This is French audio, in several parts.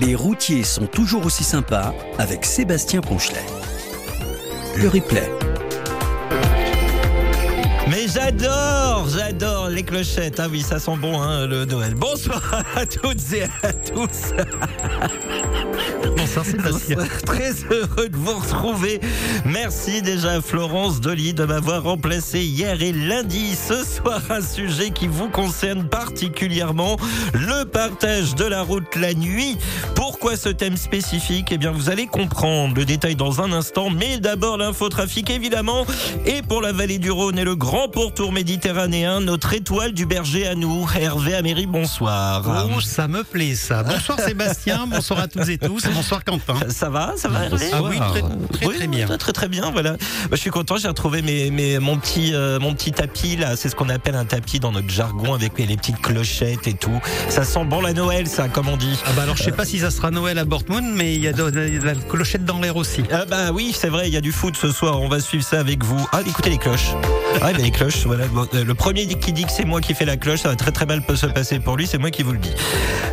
Les routiers sont toujours aussi sympas avec Sébastien Ponchelet. Le replay. Mais j'adore, j'adore les clochettes. Ah oui, ça sent bon, hein, le Noël. Bonsoir à toutes et à tous. Très heureux de vous retrouver. Merci déjà à Florence Dolly de m'avoir remplacé hier et lundi. Ce soir, un sujet qui vous concerne particulièrement, le partage de la route la nuit. Pourquoi ce thème spécifique? Eh bien, vous allez comprendre le détail dans un instant, mais d'abord l'infotrafic évidemment. Et pour la vallée du Rhône et le grand pourtour méditerranéen, notre étoile du berger à nous, Hervé Améry, bonsoir. Oh, ça me plaît ça. Bonsoir Sébastien, bonsoir à tous et tous, bonsoir Quentin. Ça va, ça va Hervé Ah oui, très, très, Oui, très bien. Très, très, très bien, voilà. Bah, je suis content, j'ai retrouvé mes, mes, mon, petit, euh, mon petit tapis, là. C'est ce qu'on appelle un tapis dans notre jargon avec les, les petites clochettes et tout. Ça sent bon la Noël, ça, comme on dit. Ah bah alors je sais pas si ça sera Noël à Dortmund, mais il y a de, de- de la clochette dans l'air aussi. Ah bah oui, c'est vrai, il y a du foot ce soir, on va suivre ça avec vous. Ah, écoutez les cloches. Ah, bah, les cloches, voilà. Bon, euh, le premier qui dit que c'est moi qui fais la cloche, ça va très très mal se passer pour lui, c'est moi qui vous le dis.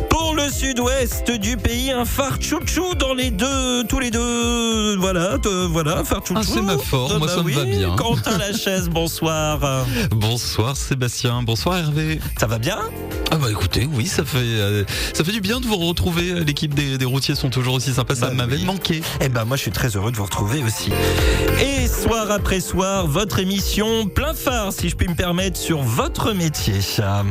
Pour le sud-ouest du pays, un phare chouchou dans les deux, tous les deux, voilà, de- voilà, un phare chouchou. Ah, c'est ma forme, moi, ça me va bien. Quentin Lachaise, bonsoir. Bonsoir Sébastien, bonsoir Hervé. Ça va bien? Ah bah écoutez, oui, ça fait euh, ça fait du bien de vous retrouver. L'équipe des, des routiers sont toujours aussi sympas, ça Bah m'avait oui. manqué. Eh ben moi je suis très heureux de vous retrouver aussi. Et soir après soir, votre émission plein phare, si je puis me permettre, sur votre métier.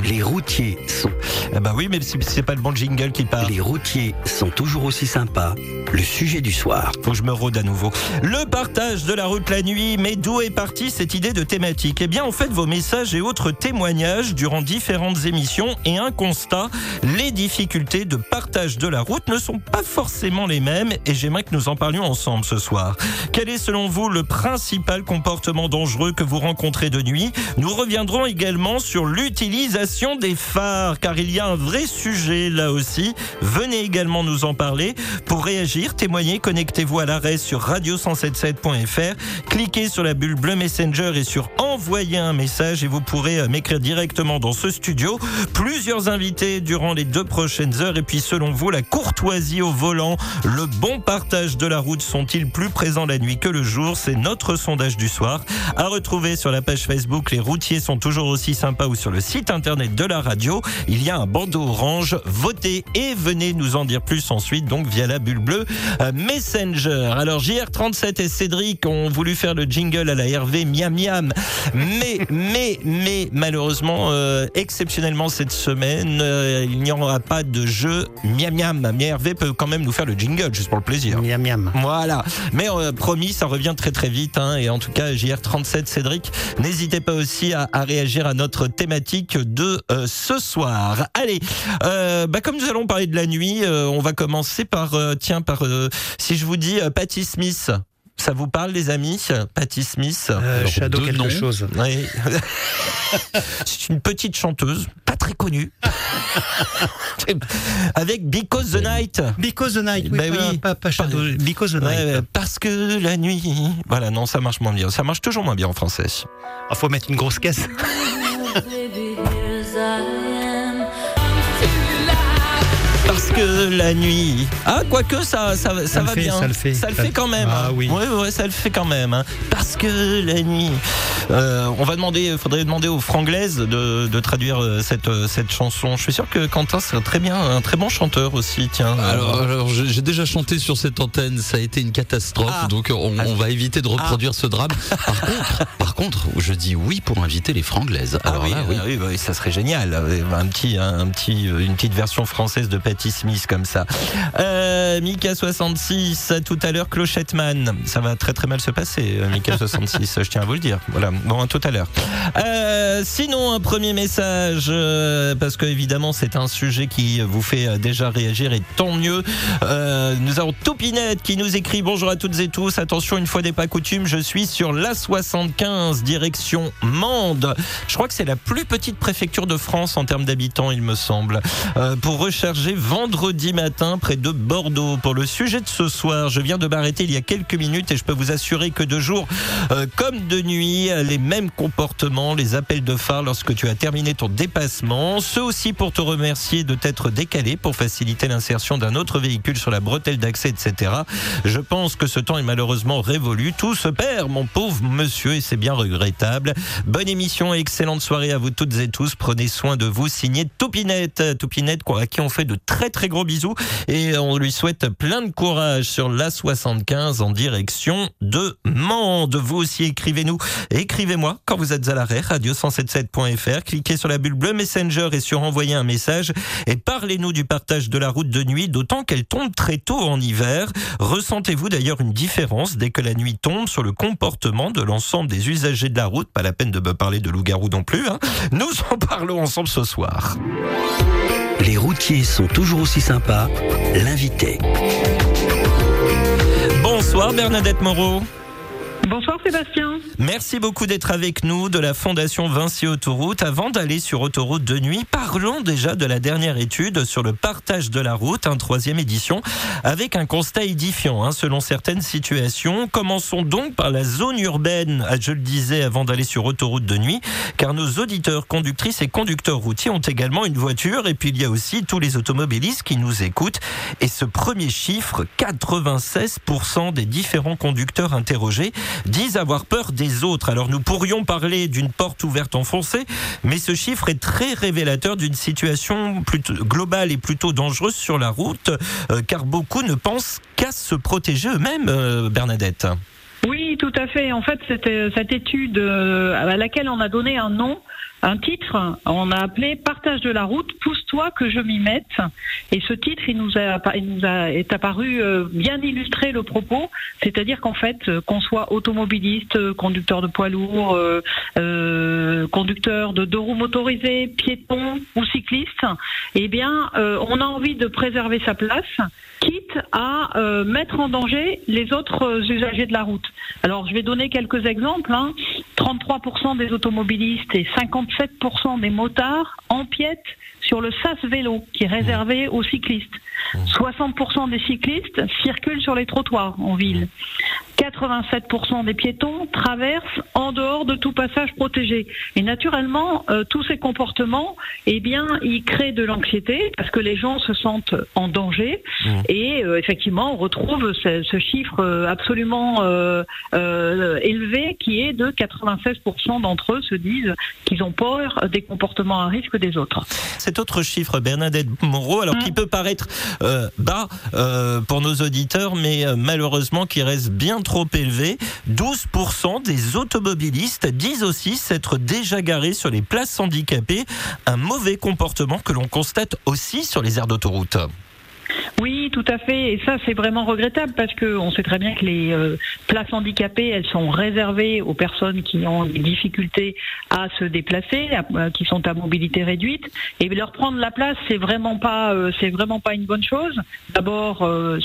Les routiers sont, Eh ben oui, mais c'est pas le bon jingle qui part. les routiers sont toujours aussi sympas. Le sujet du soir. Faut que je me rôde à nouveau. Le partage de la route la nuit, mais d'où est partie cette idée de thématique? Eh bien, en fait, vos messages et autres témoignages durant différentes émissions et un constat, les difficultés de partage de la route ne sont pas forcément les mêmes et j'aimerais que nous en parlions ensemble ce soir. Quel est selon vous le principal comportement dangereux que vous rencontrez de nuit? Nous reviendrons également sur l'utilisation des phares car il y a un vrai sujet là aussi. Venez également nous en parler. Pour réagir, témoigner, connectez-vous à l'arrêt sur radio177.fr. Cliquez sur la bulle bleu Messenger et sur envoyer un message et vous pourrez euh, m'écrire directement dans ce studio. Plusieurs invités durant les deux prochaines heures et puis selon vous, la courtoisie au volant, le bon partage de la route sont-ils plus présents la nuit que le jour? C'est notre sondage du soir. À retrouver sur la page Facebook, les routiers sont toujours aussi sympas ou sur le site internet de la radio. Il y a un bandeau orange. Votez et venez nous en dire plus ensuite, donc via la bulle bleue euh, Messenger. Alors JR37 et Cédric ont voulu faire le jingle à la Hervé miam miam, mais mais mais malheureusement euh, exceptionnellement cette semaine euh, il n'y aura pas de jeu miam miam. Mais Hervé peut quand même nous faire le jingle juste pour le plaisir. Miam miam. Voilà. Mais euh, promis, ça revient très très vite. hein. et en tout cas, JR37 Cédric, n'hésitez pas aussi à, à réagir à notre thématique de euh, ce soir. Allez, euh, bah, comme nous allons parler de la nuit, euh, on va commencer par, euh, tiens, par, euh, si je vous dis euh, Patti Smith. Ça vous parle, les amis Patti Smith? Euh, Shadow deux quelque noms. chose. oui. C'est une petite chanteuse, pas très connue, avec Because the Night. Because the night, oui, Bah pas, oui. pas, pas Shadow, Because the night. Ouais, parce que la nuit. Voilà, non, ça marche moins bien. Ça marche toujours moins bien en français. Ah, faut mettre une grosse caisse. que la nuit. Ah, quoique ça, ça, ça, va fait, bien. ça le fait. Ça le fait quand même. Ah hein. oui. Ouais, ouais, ça le fait quand même. hein. Parce que la nuit. Euh, on va demander, faudrait demander aux franglaises de, de traduire euh, cette, euh, cette chanson. Je suis sûr que Quentin serait très bien, un très bon chanteur aussi. Tiens. Alors, alors j'ai déjà chanté sur cette antenne, ça a été une catastrophe, Ah. donc on, on va éviter de reproduire ce drame. Par contre, par contre, je dis oui pour inviter les franglaises. Ah Alors oui, là, oui. ah oui, oui, ça serait génial. Un petit, un petit, une petite version française de Patti Smith comme ça. Euh, Mika 66, à tout à l'heure, Clochetteman. Ça va très très mal se passer, euh, Mika 66. je tiens à vous le dire. Voilà. Bon, à tout à l'heure. Euh, sinon, un premier message, parce que évidemment, c'est un sujet qui vous fait déjà réagir et tant mieux. Nous avons Topinette qui nous écrit bonjour à toutes et tous. Attention, une fois n'est pas coutume, je suis sur la 75 direction Mende. Je crois que c'est la plus petite préfecture de France en termes d'habitants, il me semble. Pour recharger vendredi matin près de Bordeaux. Pour le sujet de ce soir, je viens de m'arrêter il y a quelques minutes et je peux vous assurer que de jour euh, comme de nuit, les mêmes comportements, les appels de phare lorsque tu as terminé ton dépassement. Ce aussi pour te remercier de t'être décalé pour faciliter l'insertion d'un autre véhicule sur la bretelle d'accès, etc. Je pense que ce temps est malheureusement révolu. Tout se perd, mon pauvre monsieur, et c'est bien regrettable. Bonne émission et excellente soirée à vous toutes et tous. Prenez soin de vous. Signé Toupinette. Toupinette, à qui on fait de très très gros bisous et on lui souhaite plein de courage sur la 75 en direction de Mende. Vous aussi, écrivez-nous. Écrivez-moi quand vous êtes à l'arrêt, radio177.fr. Cliquez sur la bulle bleue Messenger et sur envoyer un message et parlez-nous du partage de la route de nuit, d'autant qu'elle tombe très tôt en hiver. Ressentez-vous d'ailleurs une différence dès que la nuit tombe sur le comportement de l'ensemble des usagers de la route? Pas la peine de me parler de loup-garou non plus. Hein. Nous en parlons ensemble ce soir. Les routiers sont toujours aussi sympas. L'invité. Bonsoir Bernadette Moreau. Bonsoir Sébastien. Merci beaucoup d'être avec nous de la Fondation Vinci Autoroute. Avant d'aller sur Autoroute de nuit, parlons déjà de la dernière étude sur le partage de la route, un troisième édition, avec un constat édifiant hein, selon certaines situations. Commençons donc par la zone urbaine, ah, je le disais avant d'aller sur Autoroute de nuit, car nos auditeurs, conductrices et conducteurs routiers ont également une voiture et puis il y a aussi tous les automobilistes qui nous écoutent. Et ce premier chiffre, 96% des différents conducteurs interrogés disent avoir peur des autres. Alors nous pourrions parler d'une porte ouverte enfoncée, mais ce chiffre est très révélateur d'une situation plutôt globale et plutôt dangereuse sur la route, euh, car beaucoup ne pensent qu'à se protéger eux-mêmes, euh, Bernadette. Oui, tout à fait. En fait, cette, cette étude euh, à laquelle on a donné un nom, un titre, on a appelé Partage de la route, pousse-toi que je m'y mette. Et ce titre, il nous, a, est apparu euh, bien illustrer le propos, c'est-à-dire qu'en fait, euh, qu'on soit automobiliste, conducteur de poids lourd, euh, conducteur de deux roues motorisées, piéton ou cycliste, eh bien, on a envie de préserver sa place, quitte à mettre en danger les autres usagers de la route. Alors, je vais donner quelques exemples. Hein. 33% des automobilistes et 57% des motards empiètent sur le SAS vélo qui est réservé aux cyclistes. 60% des cyclistes circulent sur les trottoirs en ville. 87% des piétons traversent en dehors de tout passage protégé. Et naturellement, euh, tous ces comportements, eh bien, ils créent de l'anxiété parce que les gens se sentent en danger. Et euh, effectivement, on retrouve ce, ce chiffre euh, absolument élevé qui est de 96% d'entre eux se disent qu'ils ont peur des comportements à risque des autres. Cet autre chiffre, Bernadette Moreau, alors qui peut paraître bas pour nos auditeurs, mais malheureusement qui reste bien trop élevé. 12% des automobilistes disent aussi s'être déjà garés sur les places handicapées, un mauvais comportement que l'on constate aussi sur les aires d'autoroute. Oui, tout à fait. Et ça, c'est vraiment regrettable parce que on sait très bien que les euh, places handicapées, elles sont réservées aux personnes qui ont des difficultés à se déplacer, euh, qui sont à mobilité réduite. Et leur prendre la place, c'est vraiment pas, euh, c'est vraiment pas une bonne chose. D'abord,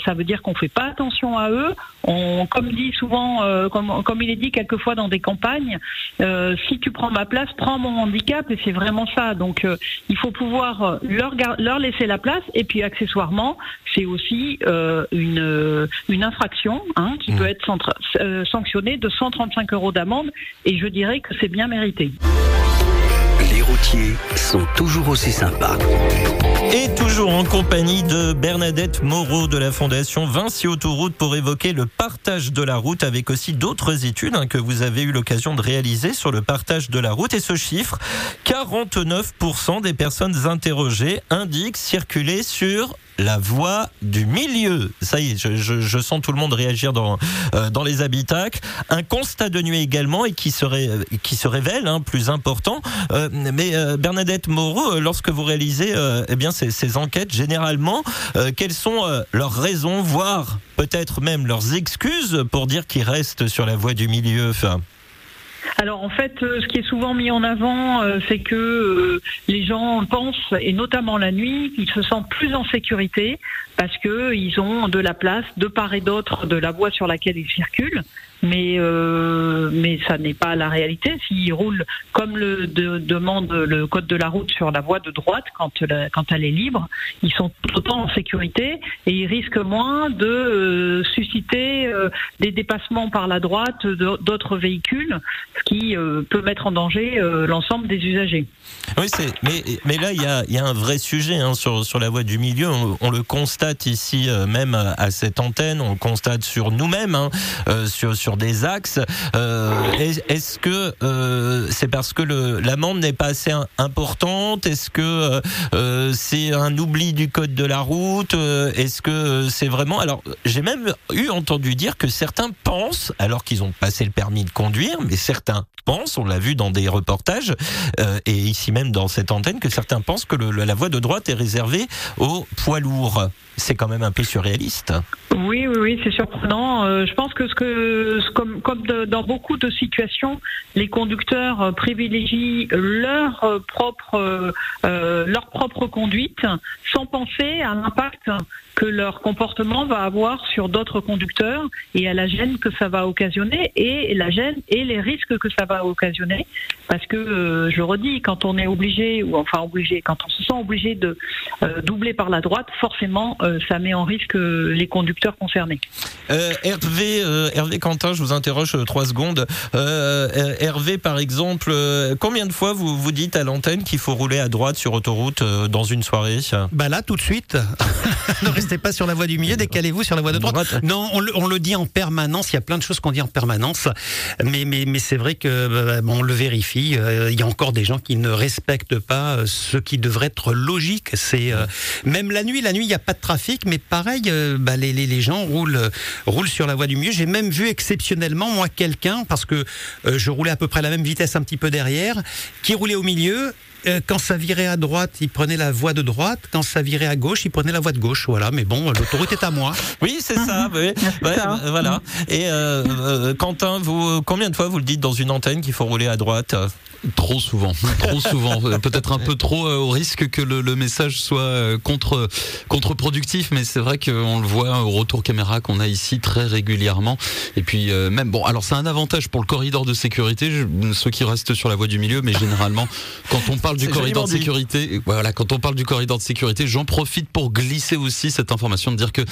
ça veut dire qu'on fait pas attention à eux. On, comme dit souvent, comme, comme il est dit quelquefois dans des campagnes, si tu prends ma place, prends mon handicap. Et c'est vraiment ça. Donc, il faut pouvoir leur, leur laisser la place. Et puis, accessoirement, c'est aussi euh, une, une infraction hein, qui Mmh. peut être centra- euh, sanctionnée de 135 euros d'amende et je dirais que c'est bien mérité. Les routiers sont toujours aussi sympas. Et toujours en compagnie de Bernadette Moreau de la Fondation Vinci Autoroute pour évoquer le partage de la route avec aussi d'autres études hein, que vous avez eu l'occasion de réaliser sur le partage de la route. Et ce chiffre, 49% des personnes interrogées indiquent circuler sur la voie du milieu. Ça y est, je, je- je sens tout le monde réagir dans, euh, dans les habitacles. Un constat de nuit également et qui se, ré- qui se révèle hein, plus important. Euh, mais euh, Bernadette Moreau, euh, lorsque vous réalisez euh, eh bien ces, ces enquêtes, généralement, euh, quelles sont euh, leurs raisons, voire peut-être même leurs excuses pour dire qu'ils restent sur la voie du milieu Enfin, Alors en fait, euh, ce qui est souvent mis en avant, euh, c'est que euh, les gens pensent, et notamment la nuit, qu'ils se sentent plus en sécurité parce que ils ont de la place de part et d'autre de la voie sur laquelle ils circulent. Mais euh, mais ça n'est pas la réalité. S'ils roulent comme le de- demande le code de la route sur la voie de droite quand quand elle est libre, ils sont autant en sécurité et ils risquent moins de euh, susciter euh, des dépassements par la droite d'autres véhicules, ce qui peut mettre en danger l'ensemble des usagers. Oui, c'est. Mais, mais là, il y a, y a un vrai sujet hein, sur, sur la voie du milieu. On, le constate ici, même à cette antenne. On le constate sur nous-mêmes, hein, sur, sur des axes. Euh, est- Est-ce que euh, c'est parce que l'amende n'est pas assez im- importante? Est-ce que euh, c'est un oubli du code de la route? Est-ce que c'est vraiment Alors, j'ai même eu entendu dire que certains pensent, alors qu'ils ont passé le permis de conduire, mais certains pensent, on l'a vu dans des reportages, et ici même dans cette antenne, que certains pensent que la voie de droite est réservée aux poids lourds. C'est quand même un peu surréaliste. Oui, oui, oui, c'est surprenant. Euh, je pense que ce que, comme, dans beaucoup de situations, les conducteurs euh, privilégient leur euh, propre, leur propre conduite, sans penser à l'impact que leur comportement va avoir sur d'autres conducteurs et à la gêne que ça va occasionner et la gêne et les risques que ça va occasionner. Parce que, euh, je le redis, quand on est obligé, ou enfin obligé, quand on se sent obligé de euh, doubler par la droite, forcément, euh, ça met en risque euh, les conducteurs concernés. Euh, Hervé, euh, Hervé Quentin, je vous interroge euh, trois secondes. Hervé, par exemple, euh, combien de fois vous vous dites à l'antenne qu'il faut rouler à droite sur autoroute euh, dans une soirée? Bah là, tout de suite, restez pas sur la voie du milieu, décalez-vous sur la voie de droite. Droite. Non, on le, on le dit en permanence. Il y a plein de choses qu'on dit en permanence, mais mais mais c'est vrai que euh, on le vérifie. euh, Il y a encore des gens qui ne respectent pas euh, ce qui devrait être logique. C'est euh, même la nuit. La nuit, il n'y a pas de trafic, mais pareil, euh, bah, les, les les gens roulent roulent sur la voie du milieu. J'ai même vu exceptionnellement moi quelqu'un parce que euh, je roulais à peu près à la même vitesse un petit peu derrière, qui roulait au milieu euh, quand ça virait à droite, il prenait la voie de droite. Quand ça virait à gauche, il prenait la voie de gauche. Voilà, mais bon, l'autoroute est à moi. Oui, c'est ça. oui. Ouais, ça. euh, voilà. Et euh, euh, Quentin, vous, combien de fois vous le dites dans une antenne qu'il faut rouler à droite Trop souvent, trop souvent. Peut-être un peu trop euh, au risque que le, le message soit euh, contre contre-productif, mais c'est vrai qu'on le voit au retour caméra qu'on a ici très régulièrement. Et puis euh, même bon, alors c'est un avantage pour le corridor de sécurité, je- ceux qui restent sur la voie du milieu, mais généralement quand on parle du C'est corridor de joliment dit. sécurité, voilà, quand on parle du corridor de sécurité, j'en profite pour glisser aussi cette information de dire que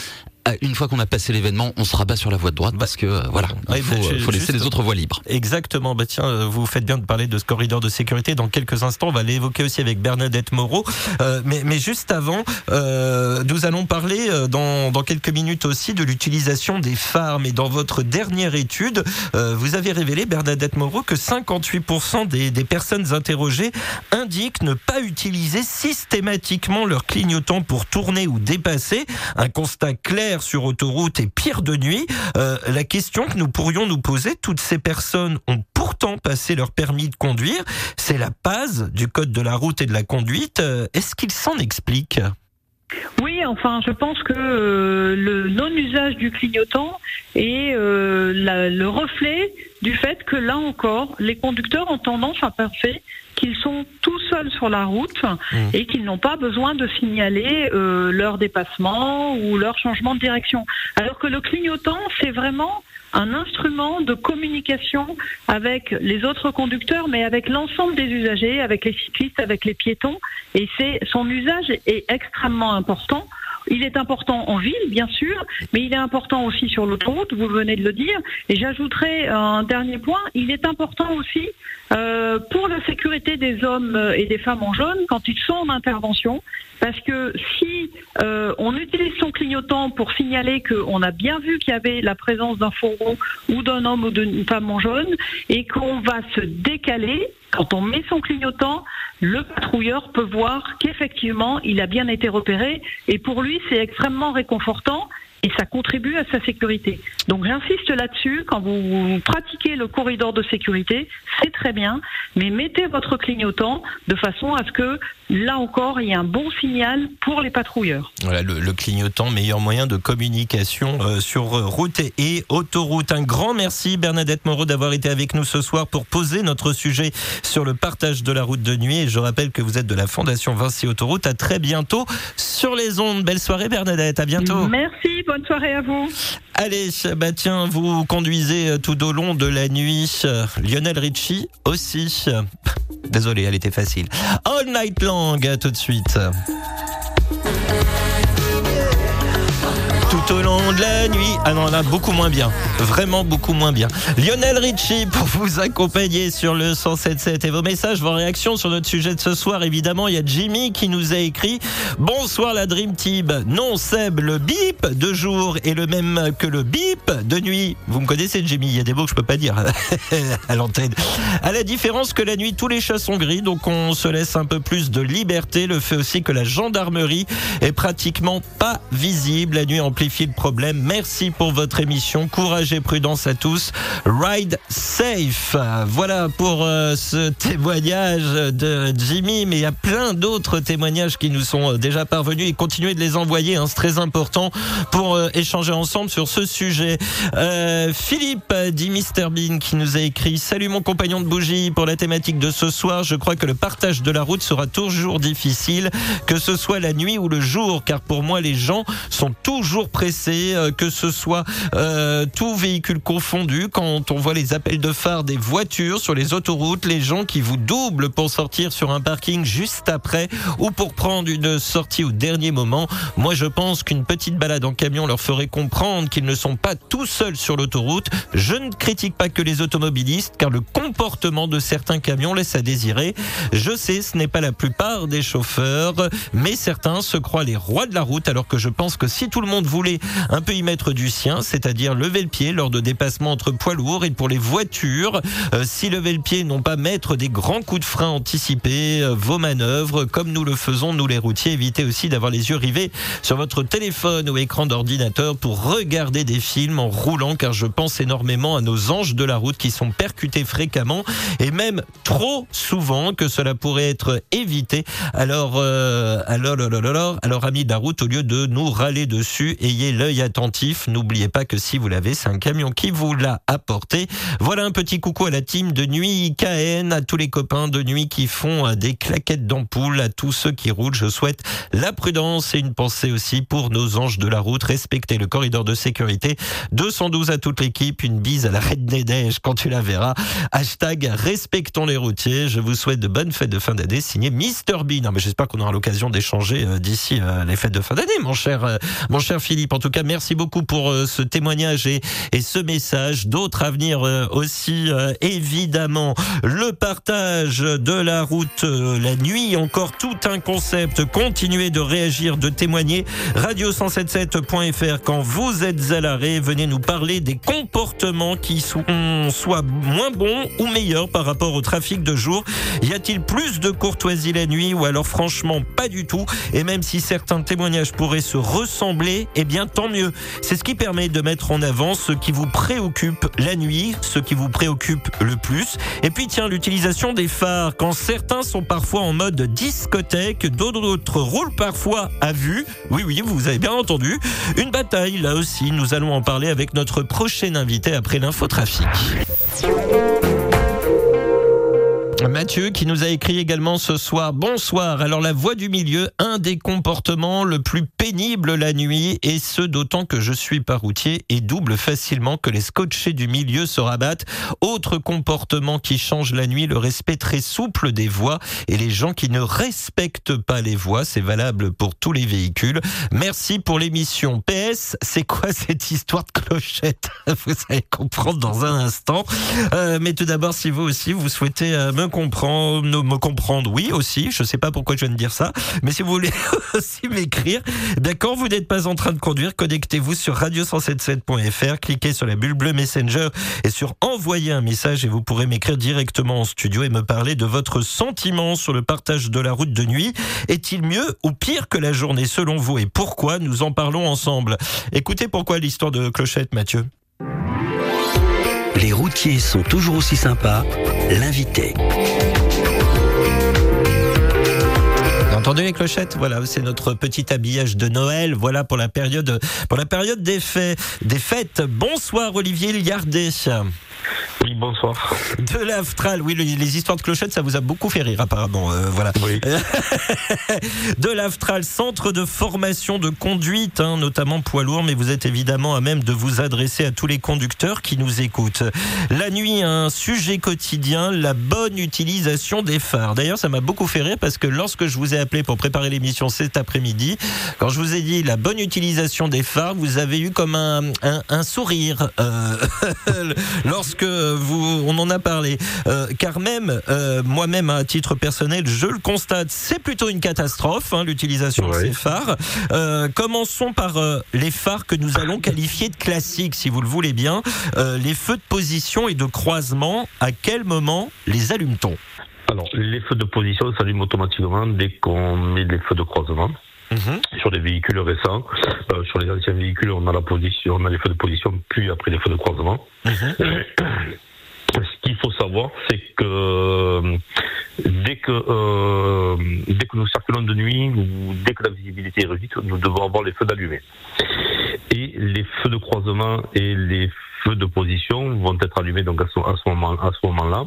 une fois qu'on a passé l'événement, on se rabat sur la voie de droite parce que euh, voilà, Ouais, il faut, bah, euh, faut juste- laisser les autres voies libres. Exactement. Bah tiens, euh, vous faites bien de parler de ce corridor de sécurité. Dans quelques instants, on va l'évoquer aussi avec Bernadette Moreau. Euh, mais, mais juste avant, euh, nous allons parler dans, dans quelques minutes aussi de l'utilisation des phares. Mais dans votre dernière étude, euh, vous avez révélé, Bernadette Moreau, que 58% des, des personnes interrogées indiquent ne pas utiliser systématiquement leur clignotant pour tourner ou dépasser. Un constat clair sur autoroute et pire de nuit. Euh, la question que nous pourrions nous poser, toutes ces personnes ont pourtant passé leur permis de conduire. C'est la base du code de la route et de la conduite. Euh, Est-ce qu'ils s'en expliquent? Oui, enfin, je pense que euh, le non-usage du clignotant est euh, la- le reflet du fait que là encore, les conducteurs ont tendance à penser qu'ils sont tout seuls sur la route et qu'ils n'ont pas besoin de signaler euh, leur dépassement ou leur changement de direction. Alors que le clignotant, c'est vraiment un instrument de communication avec les autres conducteurs, mais avec l'ensemble des usagers, avec les cyclistes, avec les piétons. Et c'est son usage est extrêmement important. Il est important en ville, bien sûr, mais il est important aussi sur l'autoroute, vous venez de le dire. Et j'ajouterai un dernier point, il est important aussi euh, pour la sécurité des hommes et des femmes en jaune quand ils sont en intervention, parce que si euh, on utilise son clignotant pour signaler qu'on a bien vu qu'il y avait la présence d'un fourgon ou d'un homme ou d'une femme en jaune, et qu'on va se décaler, quand on met son clignotant, le patrouilleur peut voir qu'effectivement, il a bien été repéré. Et pour lui, c'est extrêmement réconfortant. et ça contribue à sa sécurité. Donc j'insiste là-dessus, quand vous pratiquez le corridor de sécurité, c'est très bien, mais mettez votre clignotant de façon à ce que, là encore, il y ait un bon signal pour les patrouilleurs. Voilà, le, le clignotant, meilleur moyen de communication euh, sur euh, route et, et autoroute. Un grand merci Bernadette Moreau d'avoir été avec nous ce soir pour poser notre sujet sur le partage de la route de nuit. Et je rappelle que vous êtes de la Fondation Vinci Autoroute. À très bientôt sur les ondes. Belle soirée Bernadette, à bientôt. Merci, bonne soirée à vous. Allez, bah tiens, vous conduisez euh, tout au long de la nuit. Lionel Richie aussi. Désolé, elle était facile. All Night Long, à tout de suite. Tout au long de la nuit. Ah non, là, beaucoup moins bien. Vraiment beaucoup moins bien. Lionel Richie pour vous accompagner sur le 107.7 et vos messages, vos réactions sur notre sujet de ce soir. Évidemment, il y a Jimmy qui nous a écrit Bonsoir la Dream Team. Non, Seb, le bip de jour est le même que le bip de nuit. Vous me connaissez, Jimmy. Il y a des mots que je peux pas dire à l'antenne. À la différence que la nuit, tous les chats sont gris, donc on se laisse un peu plus de liberté. Le fait aussi que la gendarmerie est pratiquement pas visible. La nuit le problème. Merci pour votre émission. Courage et prudence à tous. Ride safe. Voilà pour euh, ce témoignage de Jimmy, mais il y a plein d'autres témoignages qui nous sont euh, déjà parvenus et continuez de les envoyer. hein, c'est très important pour euh, échanger ensemble sur ce sujet. Philippe dit Mr Bean qui nous a écrit Salut mon compagnon de bougie pour la thématique de ce soir. Je crois que le partage de la route sera toujours difficile, que ce soit la nuit ou le jour, car pour moi les gens sont toujours pressés, euh, que ce soit euh, tout véhicule confondu. Quand on voit les appels de phare des voitures sur les autoroutes, les gens qui vous doublent pour sortir sur un parking juste après ou pour prendre une sortie au dernier moment. Moi, je pense qu'une petite balade en camion leur ferait comprendre qu'ils ne sont pas tout seuls sur l'autoroute. Je ne critique pas que les automobilistes, car le comportement de certains camions laisse à désirer. Je sais, ce n'est pas la plupart des chauffeurs, mais certains se croient les rois de la route, alors que je pense que si tout le monde voulait un peu y mettre du sien, c'est-à-dire lever le pied lors de dépassements entre poids lourds et pour les voitures, euh, si lever le pied non pas mettre des grands coups de frein anticipés, euh, vos manœuvres, comme nous le faisons nous les routiers, évitez aussi d'avoir les yeux rivés sur votre téléphone ou écran d'ordinateur pour regarder des films en roulant, car je pense énormément à nos anges de la route qui sont percutés fréquemment et même trop souvent que cela pourrait être évité. Alors, euh, alors, alors, alors, alors, alors, amis de la route, au lieu de nous râler dessus, ayez l'œil attentif. N'oubliez pas que si vous l'avez, c'est un camion qui vous l'a apporté. Voilà un petit coucou à la team de nuit KN, à tous les copains de nuit qui font euh, des claquettes d'ampoule, à tous ceux qui roulent. Je souhaite la prudence et une pensée aussi pour nos anges de la route. Respectez le corridor de sécurité. 212 à toute l'équipe. Une bise à la Reine des Neiges quand tu la verras. Hashtag respectons les routiers. Je vous souhaite de bonnes fêtes de fin d'année. Signé Mister B. Non, mais j'espère qu'on aura l'occasion d'échanger euh, d'ici euh, les fêtes de fin d'année, mon cher, mon cher Philippe. En tout cas, merci beaucoup pour euh, ce témoignage et, ce message. D'autres à venir euh, aussi, euh, évidemment. Le partage de la route la nuit, encore tout un concept. Continuez de réagir, de témoigner. Radio177.fr quand vous êtes à l'arrêt, venez nous parler des comportements qui sont soit moins bons ou meilleurs par rapport au trafic de jour. Y a-t-il plus de courtoisie la nuit ou alors franchement pas du tout? Et même si certains témoignages pourraient se ressembler, eh bien tant mieux. C'est ce qui permet de mettre en avant ce qui vous préoccupe la nuit, ce qui vous préoccupe le plus. Et puis tiens, l'utilisation des phares. Quand certains sont parfois en mode discothèque, d'autres roulent parfois à vue. Oui, oui, vous avez bien entendu. Une bataille, là aussi, nous allons en parler avec notre prochain invité après l'infotrafic. Mathieu qui nous a écrit également ce soir. Bonsoir. Alors la voie du milieu, un des comportements le plus pénible la nuit et ce d'autant que je suis pas routier et double facilement que les scotchés du milieu se rabattent. Autre comportement qui change la nuit, le respect très souple des voies et les gens qui ne respectent pas les voies. C'est valable pour tous les véhicules. Merci pour l'émission. PS, c'est quoi cette histoire de clochette? Vous allez comprendre dans un instant. Euh, mais tout d'abord, si vous aussi vous souhaitez euh, me comprendre, me comprendre, oui aussi. Je sais pas pourquoi je viens de dire ça, mais si vous voulez aussi m'écrire, d'accord, vous n'êtes pas en train de conduire, connectez-vous sur radio177.fr, cliquez sur la bulle bleue Messenger et sur envoyer un message et vous pourrez m'écrire directement en studio et me parler de votre sentiment sur le partage de la route de nuit. Est-il mieux ou pire que la journée selon vous et pourquoi Nous en parlons ensemble? Écoutez pourquoi l'histoire de Clochette, Mathieu. Les routiers sont toujours aussi sympas. L'invité. Entendu les clochettes Voilà, c'est notre petit habillage de Noël. Voilà pour la période, pour la période des fêtes. Bonsoir Olivier Liardet. Oui, bonsoir. De l'Aftral, oui, le- les histoires de clochettes, ça vous a beaucoup fait rire apparemment. euh, voilà. Oui. de l'Aftral, centre de formation de conduite, hein, notamment poids lourd, mais vous êtes évidemment à même de vous adresser à tous les conducteurs qui nous écoutent. La nuit, un sujet quotidien, la bonne utilisation des phares. D'ailleurs, ça m'a beaucoup fait rire parce que lorsque je vous ai appelé pour préparer l'émission cet après-midi, quand je vous ai dit la bonne utilisation des phares, vous avez eu comme un, un, un sourire euh, lorsque vous, on en a parlé. Euh, car même euh, moi-même à titre personnel, je le constate, c'est plutôt une catastrophe hein, l'utilisation de ces phares. Euh, commençons par les phares que nous allons qualifier de classiques, si vous le voulez bien. Les feux de position et de croisement. À quel moment les allume-t-on? Alors, les feux de position s'allument automatiquement dès qu'on met les feux de croisement. Sur les véhicules récents, Euh, sur les anciens véhicules, on a la position, on a les feux de position, puis après les feux de croisement. Ce qu'il faut savoir, c'est que euh, dès que euh, dès que nous circulons de nuit ou dès que la visibilité est réduite, nous devons avoir les feux d'allumés. Et les feux de croisement et les feux de position vont être allumés donc à ce, à ce moment à ce moment-là.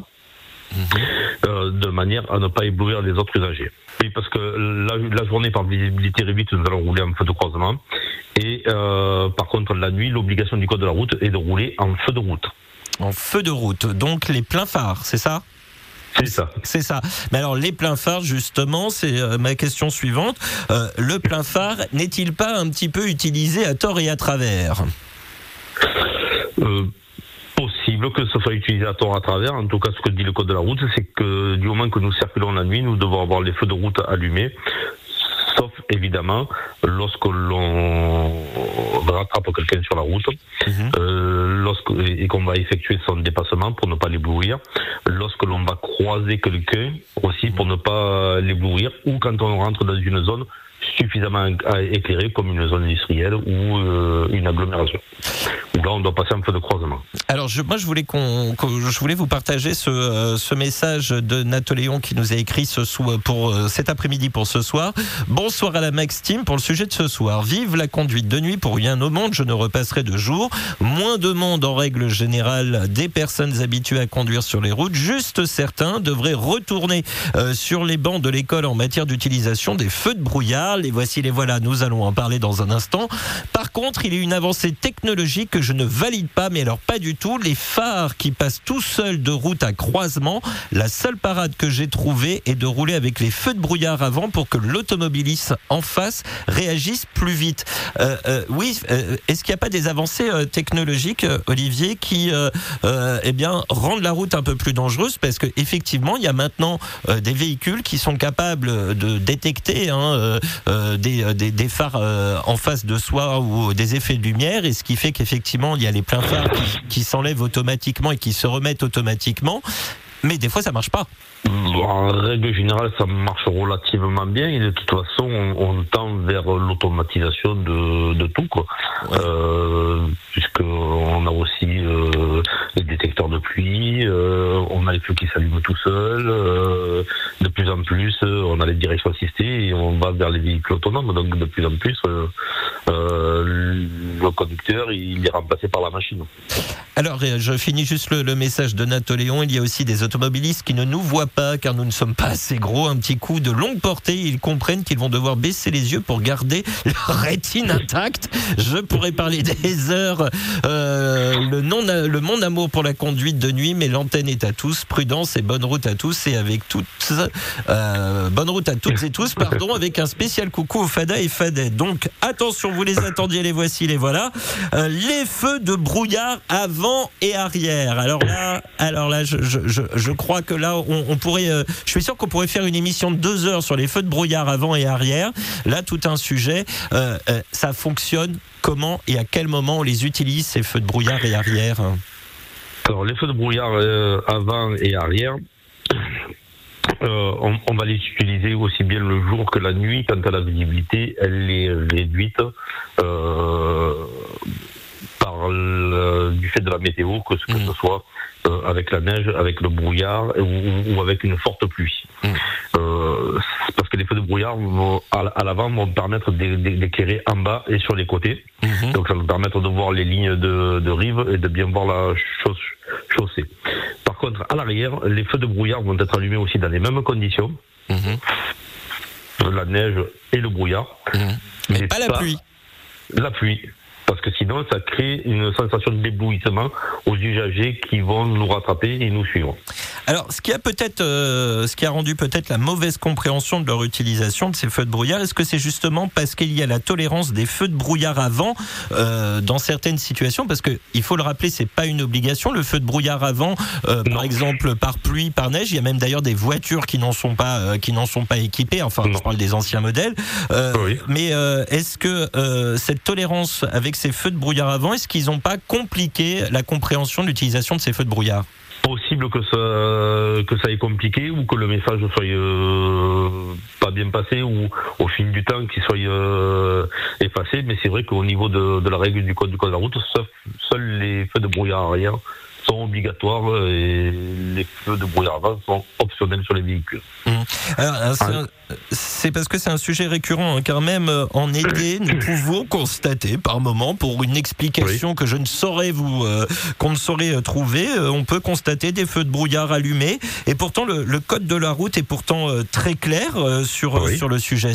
Euh, de manière à ne pas éblouir les autres usagers. Oui, parce que la, la journée par visibilité réduite, nous allons rouler en feu de croisement. Et euh, par contre, la nuit, l'obligation du code de la route est de rouler en feu de route. En feu de route, donc les pleins phares, c'est ça? C'est ça. C'est ça. Mais alors les pleins phares, justement, c'est euh, ma question suivante. Euh, le plein phare n'est-il pas un petit peu utilisé à tort et à travers? Euh, possible que ce soit utilisé à tort à travers. En tout cas, ce que dit le code de la route, c'est que du moment que nous circulons la nuit, nous devons avoir les feux de route allumés. Sauf évidemment lorsque l'on rattrape quelqu'un sur la route, Mhm. euh, lorsque, et qu'on va effectuer son dépassement pour ne pas l'éblouir, lorsque l'on va croiser quelqu'un aussi pour ne pas l'éblouir, ou quand on rentre dans une zone suffisamment éclairée comme une zone industrielle ou euh, une agglomération. Là, on doit passer un feu de croisement. Alors je, moi je voulais qu'on, je voulais vous partager ce, euh, message de Napoléon qui nous a écrit ce soir pour euh, cet après-midi pour ce soir. Bonsoir à la Max Team pour le sujet de ce soir. Vive la conduite de nuit pour rien au monde. Je ne repasserai de jour. Moins de monde en règle générale des personnes habituées à conduire sur les routes. Juste certains devraient retourner sur les bancs de l'école en matière d'utilisation des feux de brouillard. Les voici les voilà. Nous allons en parler dans un instant. Par contre, il y a une avancée technologique que je ne valide pas, mais alors pas du tout. Les phares qui passent tout seuls de route à croisement. La seule parade que j'ai trouvée est de rouler avec les feux de brouillard avant pour que l'automobiliste en face réagisse plus vite. Euh, euh, oui, euh, est-ce qu'il n'y a pas des avancées technologiques, Olivier, qui eh bien, rendent la route un peu plus dangereuse? Parce qu'effectivement, il y a maintenant des véhicules qui sont capables de détecter hein, des, euh, des, des phares euh, en face de soi ou des effets de lumière, et ce qui fait qu'effectivement, il y a les pleins phares qui, qui s'enlèvent automatiquement et qui se remettent automatiquement. Mais des fois, ça marche pas. En règle générale, ça marche relativement bien et de toute façon, on, on tend vers l'automatisation de, de tout, quoi. Euh, puisque on a aussi euh, les détecteurs de pluie, euh, on a les feux qui s'allument tout seuls. de plus en plus, on a les directions assistées et on va vers les véhicules autonomes. Donc, de plus en plus, le conducteur, il est remplacé par la machine. Alors, je finis juste le, le message de Napoléon. Il y a aussi des automobilistes qui ne nous voient pas car nous ne sommes pas assez gros. Un petit coup de longue portée. Ils comprennent qu'ils vont devoir baisser les yeux pour garder leur rétine intacte. Je pourrais parler des heures. Euh, le, non, le mon amour pour la conduite de nuit, mais l'antenne est à tous. Prudence et bonne route à tous et avec toutes. euh, bonne route à toutes et tous, pardon, avec un spécial coucou aux Fada et Fadet. Donc, attention, vous les attendiez, les voici, les voilà. Euh, les feux de brouillard avant et arrière. Alors là, alors là, je, je, je, crois que là, on pourrait, euh, je suis sûr qu'on pourrait faire une émission de deux heures sur les feux de brouillard avant et arrière. Là, tout un sujet. Euh, euh, ça fonctionne comment et à quel moment on les utilise ces feux de brouillard et arrière? Alors, les feux de brouillard avant et arrière, euh, on, on va les utiliser aussi bien le jour que la nuit quand la visibilité elle est réduite euh, par le- du fait de la météo, que ce, que Mhm. ce soit avec la neige, avec le brouillard ou, ou avec une forte pluie. Mhm. Euh, parce que les feux de brouillard vont, à, l'avant vont permettre d'é- d'é- d'éclairer en bas et sur les côtés. Mhm. Donc ça va permettre de voir les lignes de, de rive et de bien voir la chausse- chaussée. Par contre, à l'arrière, les feux de brouillard vont être allumés aussi dans les mêmes conditions, Mhm. la neige et le brouillard. Mais Mais pas la pluie. La pluie. Parce que sinon, ça crée une sensation d'éblouissement aux usagers qui vont nous rattraper et nous suivre. Alors, ce qui a peut-être, euh, ce qui a rendu peut-être la mauvaise compréhension de leur utilisation de ces feux de brouillard, est-ce que c'est justement parce qu'il y a la tolérance des feux de brouillard avant euh, dans certaines situations? Parce que il faut le rappeler, c'est pas une obligation. Le feu de brouillard avant, euh, par exemple, par pluie, par neige, il y a même d'ailleurs des voitures qui n'en sont pas, euh, qui n'en sont pas équipées. Enfin, Non. je parle des anciens modèles. Euh, Oui. Mais euh, est-ce que euh, cette tolérance avec ces feux de brouillard avant, est-ce qu'ils n'ont pas compliqué la compréhension de l'utilisation de ces feux de brouillard? Possible que ça, que ça ait compliqué ou que le message soit euh, pas bien passé ou au fil du temps qu'il soit euh, effacé. Mais c'est vrai qu'au niveau de, la règle du code du de la route, seuls les feux de brouillard arrière sont obligatoires et les feux de brouillard avant sont optionnels sur les véhicules. Alors, euh, c'est parce que c'est un sujet récurrent, hein, car même euh, en été, nous pouvons constater par moment, pour une explication que je ne saurais vous, euh, qu'on ne saurait euh, trouver, euh, on peut constater des feux de brouillard allumés, et pourtant le, le code de la route est pourtant euh, très clair euh, sur euh, Oui. sur le sujet.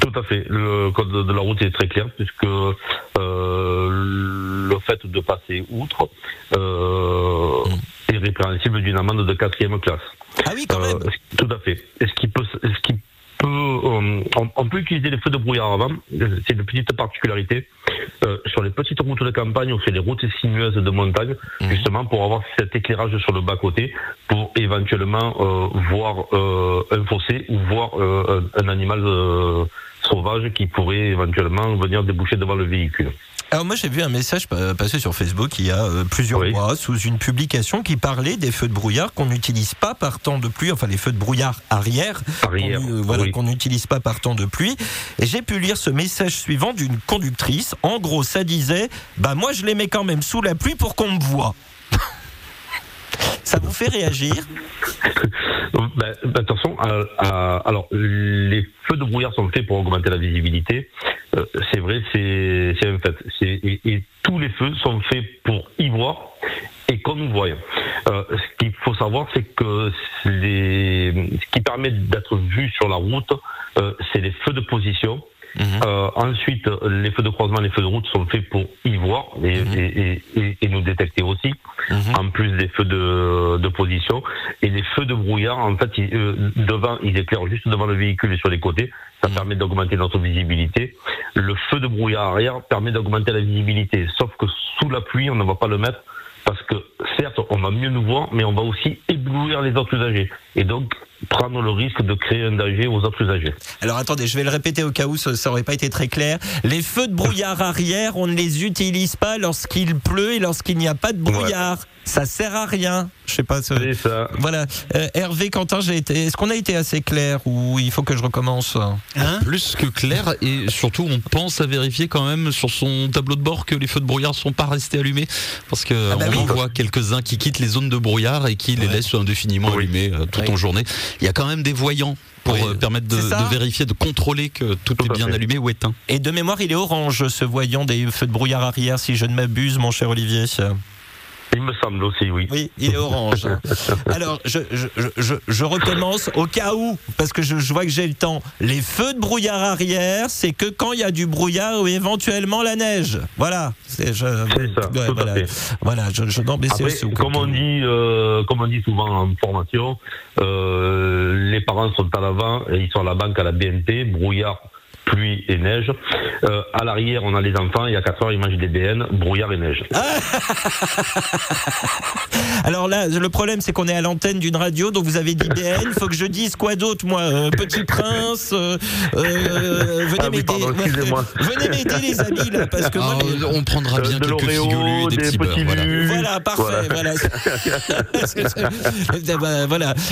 Tout à fait. Le code de la route est très clair puisque euh, le fait de passer outre euh, est répréhensible d'une amende de quatrième classe. Ah oui, quand Euh, même. tout à fait. Et ce qui peut, ce qui peut, euh, on, on peut utiliser les feux de brouillard avant. C'est une petite particularité Euh, sur les petites routes de campagne ou sur les routes sinueuses de montagne, Mhm. justement pour avoir cet éclairage sur le bas côté, pour éventuellement euh, voir un fossé ou voir un, un animal sauvage qui pourrait éventuellement venir déboucher devant le véhicule. Alors moi j'ai vu un message pa- passer sur Facebook il y a euh, plusieurs Oui. mois sous une publication qui parlait des feux de brouillard qu'on n'utilise pas par temps de pluie, enfin les feux de brouillard arrière, Arrière, qu'on, euh, voilà, oui. qu'on n'utilise pas par temps de pluie. Et j'ai pu lire ce message suivant d'une conductrice. En gros, ça disait Bah, moi, je les mets quand même sous la pluie pour qu'on me voit. Ça vous fait réagir Ben, ben, attention, alors les feux de brouillard sont faits pour augmenter la visibilité. Euh, c'est vrai, c'est un fait. Et, tous les feux sont faits pour y voir et qu'on nous voie. Euh, ce qu'il faut savoir, c'est que ce qui permet d'être vu sur la route, euh, c'est les feux de position. Euh, ensuite, les feux de croisement, les feux de route sont faits pour y voir et, Mhm. et- et- et- nous détecter aussi Mhm. en plus des feux de, de position. Et les feux de brouillard, en fait, ils, euh, devant, ils éclairent juste devant le véhicule et sur les côtés. Ça Mhm. permet d'augmenter notre visibilité. Le feu de brouillard arrière permet d'augmenter la visibilité. Sauf que sous la pluie, on ne va pas le mettre parce que certes, on va mieux nous voir, mais on va aussi éblouir les autres usagers. Et donc, prendre le risque de créer un danger aux autres usagers. Alors attendez, je vais le répéter au cas où ça ça aurait pas été très clair. Les feux de brouillard arrière, on ne les utilise pas lorsqu'il pleut et lorsqu'il n'y a pas de brouillard. Ça sert à rien. Je sais pas. ce- C'est ça. Voilà. Euh, Hervé, Quentin, j'ai été. Est-ce qu'on a été assez clair ou il faut que je recommence? Hein? Plus que clair et surtout on pense à vérifier quand même sur son tableau de bord que les feux de brouillard sont pas restés allumés parce que Ah bah on oui. en voit quelques-uns qui quittent les zones de brouillard et qui les laissent indéfiniment Oui. allumés euh, tout Oui. en journée. Il y a quand même des voyants pour Oui. euh, permettre de, ça vérifier, de contrôler que tout, Tout est bien fait. allumé ou éteint. Et de mémoire, il est orange, ce voyant des feux de brouillard arrière, si je ne m'abuse, mon cher Olivier. Il me semble aussi, oui. Oui, il est orange. Alors, je, je, je, je- recommence au cas où, parce que je, je vois que j'ai le temps. Les feux de brouillard arrière, c'est que quand il y a du brouillard ou éventuellement la neige. Voilà. C'est ça, ouais, tout voilà. à fait. Voilà, je, je, non, mais Après, c'est- comme on dit, euh, comme on dit souvent en formation, euh, les parents sont à l'avant et ils sont à la banque à la BNP. Brouillard, pluie et neige. Euh, à l'arrière, on a les enfants et à 4 heures, ils mangent des BN, brouillard et neige. Alors là, le problème, c'est qu'on est à l'antenne d'une radio, donc vous avez dit BN. Faut que je dise quoi d'autre, moi Euh, Petit Prince. euh, euh, venez Ah m'aider. venez m'aider, les amis, là, parce que moi, Ah, les- on prendra bien de quelques figolus et des, des petits petits Voilà. Voilà, parfait. Voilà. Voilà.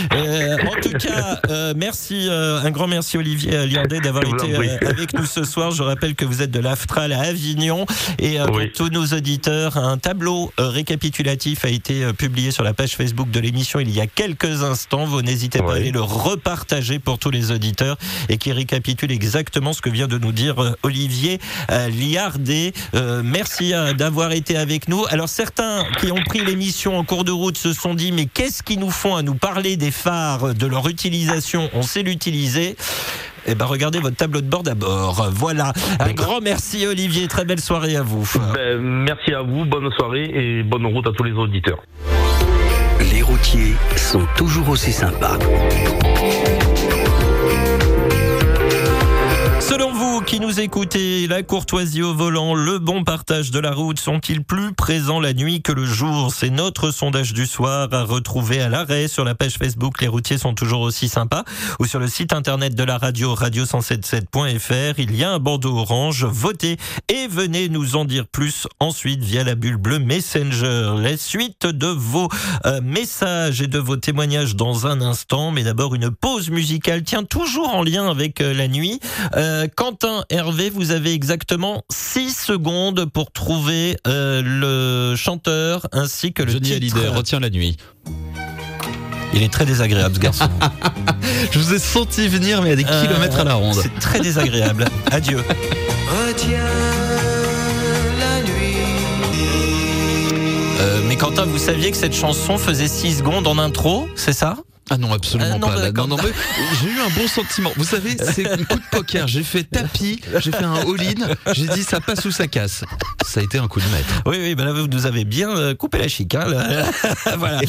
En tout cas, euh, merci, euh, un grand merci Olivier Liandet d'avoir été euh, avec nous ce soir. Je rappelle que vous êtes de l'Aftral à Avignon et euh, Oui. pour tous nos auditeurs, un tableau euh, récapitulatif a été euh, publié sur la page Facebook de l'émission il y a quelques instants. Vous n'hésitez pas à aller le repartager pour tous les auditeurs et qui récapitule exactement ce que vient de nous dire Olivier Liardet. Euh, merci d'avoir été avec nous. Alors certains qui ont pris l'émission en cours de route se sont dit mais qu'est-ce qu'ils nous font à nous parler des phares, de leur utilisation? On sait l'utiliser. Eh ben regardez votre tableau de bord d'abord. Voilà. Un grand merci Olivier. Très belle soirée à vous. Ben, merci à vous, bonne soirée et bonne route à tous les auditeurs. Les routiers sont toujours aussi sympas. Selon vous qui nous écoutez, la courtoisie au volant, le bon partage de la route sont-ils plus présents la nuit que le jour? C'est notre sondage du soir à retrouver à l'arrêt sur la page Facebook Les routiers sont toujours aussi sympas ou sur le site internet de la radio radio177.fr. Il y a un bandeau orange. Votez et venez nous en dire plus ensuite via la bulle bleue Messenger. La suite de vos euh, messages et de vos témoignages dans un instant, mais d'abord une pause musicale. Tiens, toujours en lien avec euh, la nuit. Euh, Quentin Hervé, vous avez exactement 6 secondes pour trouver euh, le chanteur ainsi que le Johnny titre. Hallyday, retiens la nuit. Il est très désagréable ce garçon. Je vous ai senti venir, mais à des Euh, kilomètres à la ronde. C'est très désagréable. Adieu. Euh, mais Quentin, vous saviez que cette chanson faisait 6 secondes en intro, c'est ça? Ah non, absolument Ah non, pas. bah, Là, non, d'accord. non, mais j'ai eu un bon sentiment. Vous savez, c'est un coup de poker. J'ai fait tapis, j'ai fait un all-in, j'ai dit ça passe ou ça casse. Ça a été un coup de maître. Oui, oui, ben là, vous nous avez bien euh, coupé la chic. Hein, là. voilà.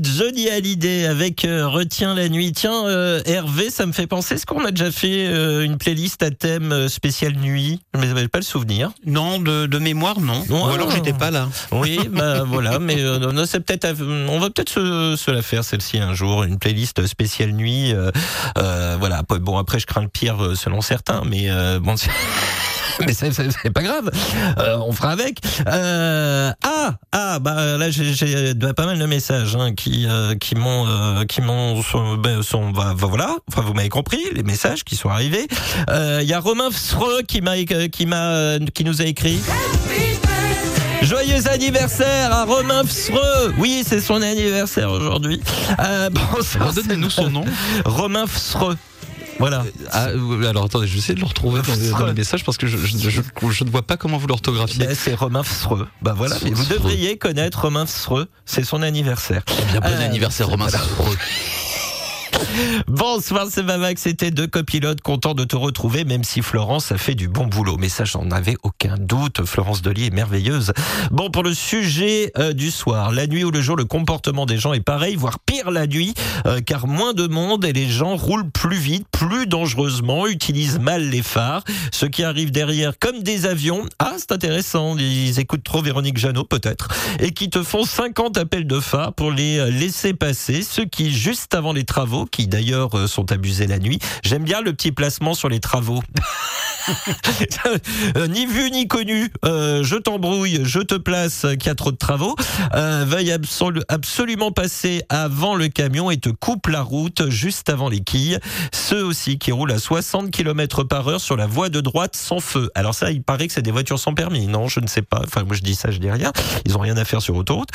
Johnny Hallyday avec euh, Retiens la nuit. Tiens, euh, Hervé, ça me fait penser, est-ce qu'on a déjà fait euh, une playlist à thème spécial nuit? Mais j'avais pas le souvenir. Non, de, de mémoire, non. Non, Ou alors ah. j'étais pas là. Oui, bah voilà, mais euh, non, c'est peut-être, à- on va peut-être se, se la faire celle-ci un jour, une playlist spéciale nuit. euh, euh, voilà. Bon, après, je crains le pire euh, selon certains, mais euh, bon. Mais c'est- pas grave, on fera avec. Ah, ah, bah là j'ai pas mal de messages hein, qui qui m'ont qui m'ont sont, ben, sont- bah, bah, voilà. Enfin vous m'avez compris les messages qui sont arrivés. Il y a Romain Fsreux qui m'a qui m'a qui nous a écrit. Joyeux anniversaire à Romain Fsreux Oui, c'est son anniversaire aujourd'hui. Euh, bonsoir, Redonnez-nous son nom. Romain Fsreux. Voilà. Ah, euh, alors attendez, je vais essayer de le retrouver dans les, dans les messages parce que je, je, je- je ne vois pas comment vous l'orthographiez. Ben, c'est Romain Fsreux. Bah voilà, Fsreux. mais vous devriez connaître Romain Fsreux. C'est son anniversaire. Bien bon Euh, anniversaire Romain. Sfreux. Bonsoir, c'est Mamax. C'était deux copilotes contents de te retrouver, même si Florence a fait du bon boulot. Mais ça, j'en avais aucun doute. Florence Dely est merveilleuse. Bon, pour le sujet euh, du soir, la nuit ou le jour, le comportement des gens est pareil, voire pire la nuit, euh, car moins de monde et les gens roulent plus vite, plus dangereusement, utilisent mal les phares. Ceux qui arrivent derrière, comme des avions, ah, c'est intéressant, ils écoutent trop Véronique Jeannot, peut-être, et qui te font 50 appels de phare pour les euh, laisser passer. Ceux qui, juste avant les travaux, qui d'ailleurs euh, sont abusés la nuit, j'aime bien le petit placement sur les travaux. Euh, ni vu ni connu, euh, je t'embrouille, je te place, qu'il y a trop de travaux, euh, veuille absolu- absolument passer avant le camion et te coupe la route juste avant les quilles. Ceux aussi qui roulent à 60 km par heure sur la voie de droite sans feu. Alors ça, il paraît que c'est des voitures sans permis. Non, je ne sais pas. Enfin, moi je dis ça, je dis rien. Ils ont rien à faire sur autoroute.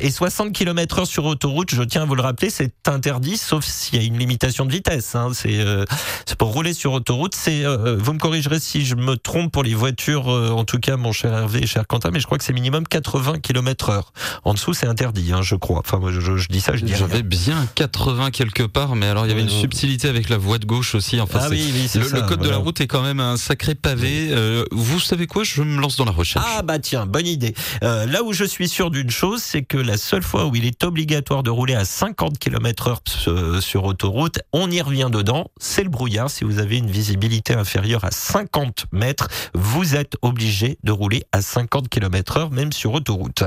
Et 60 km heure sur autoroute, je tiens à vous le rappeler, c'est interdit, sauf s'il y a une limitation de vitesse. Hein. C'est euh, c'est pour rouler sur autoroute. C'est, euh, vous me corrigerez si je me trompe pour les voitures, euh, en tout cas, mon cher Hervé et cher Quentin, mais je crois que c'est minimum 80 km heure. En dessous, c'est interdit, hein, je crois. Enfin, moi, je, je- je dis ça, je dis. J'avais bien 80 quelque part, mais alors il y avait une Euh, subtilité avec la voie de gauche aussi. Enfin, Ah oui, oui, c'est le, ça, le code de la route est quand même un sacré pavé. Euh, vous savez quoi? Je me lance dans la recherche. Ah bah tiens, bonne idée. Euh, là où je suis sûr d'une chose, c'est que la seule fois où il est obligatoire de rouler à 50 km heure euh, sur autoroute. On y revient dedans. C'est le brouillard. Si vous avez une visibilité inférieure à 50 mètres, vous êtes obligé de rouler à 50 km heure, même sur autoroute.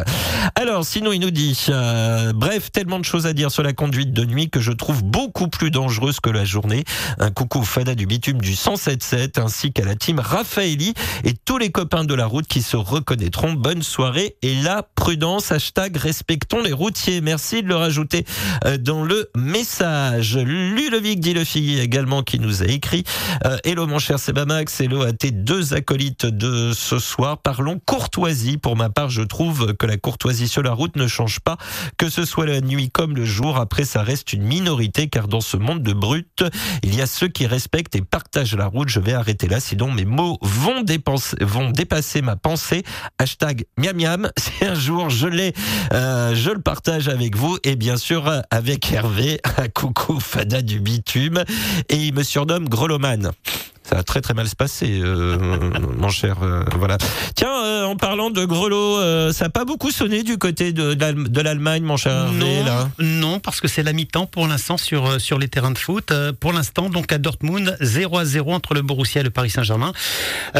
Alors, sinon, il nous dit, euh, bref, tellement de choses à dire sur la conduite de nuit que je trouve beaucoup plus dangereuse que la journée. Un coucou Fada du bitume du 107.7 ainsi qu'à la team Raffaelli et tous les copains de la route qui se reconnaîtront. Bonne soirée et la prudence. Hashtag respectons les routiers. Merci de le rajouter euh, dans le message. Ludovic dit le fille également qui nous a écrit. Euh, hello mon cher Sebamax, hello à tes deux acolytes de ce soir. Parlons courtoisie. Pour ma part, je trouve que la courtoisie sur la route ne change pas, que ce soit la nuit comme le jour. Après, ça reste une minorité car dans ce monde de brutes, il y a ceux qui respectent et partagent la route. Je vais arrêter là, sinon mes mots vont, dépasser ma pensée. Hashtag miam miam. Si un jour je l'ai, euh, je le partage avec vous et bien sûr avec Hervé. Coucou Fada du bitume et il me surnomme Greloman. Ça va très très mal se passer, euh, mon cher. euh, voilà. Tiens, euh, en parlant de grelots, euh, ça n'a pas beaucoup sonné du côté de, de l'Allemagne, mon cher Hervé, Non, là. non, parce que c'est la mi-temps pour l'instant sur, sur les terrains de foot. Pour l'instant, donc à Dortmund, 0 à 0 entre le Borussia et le Paris Saint-Germain.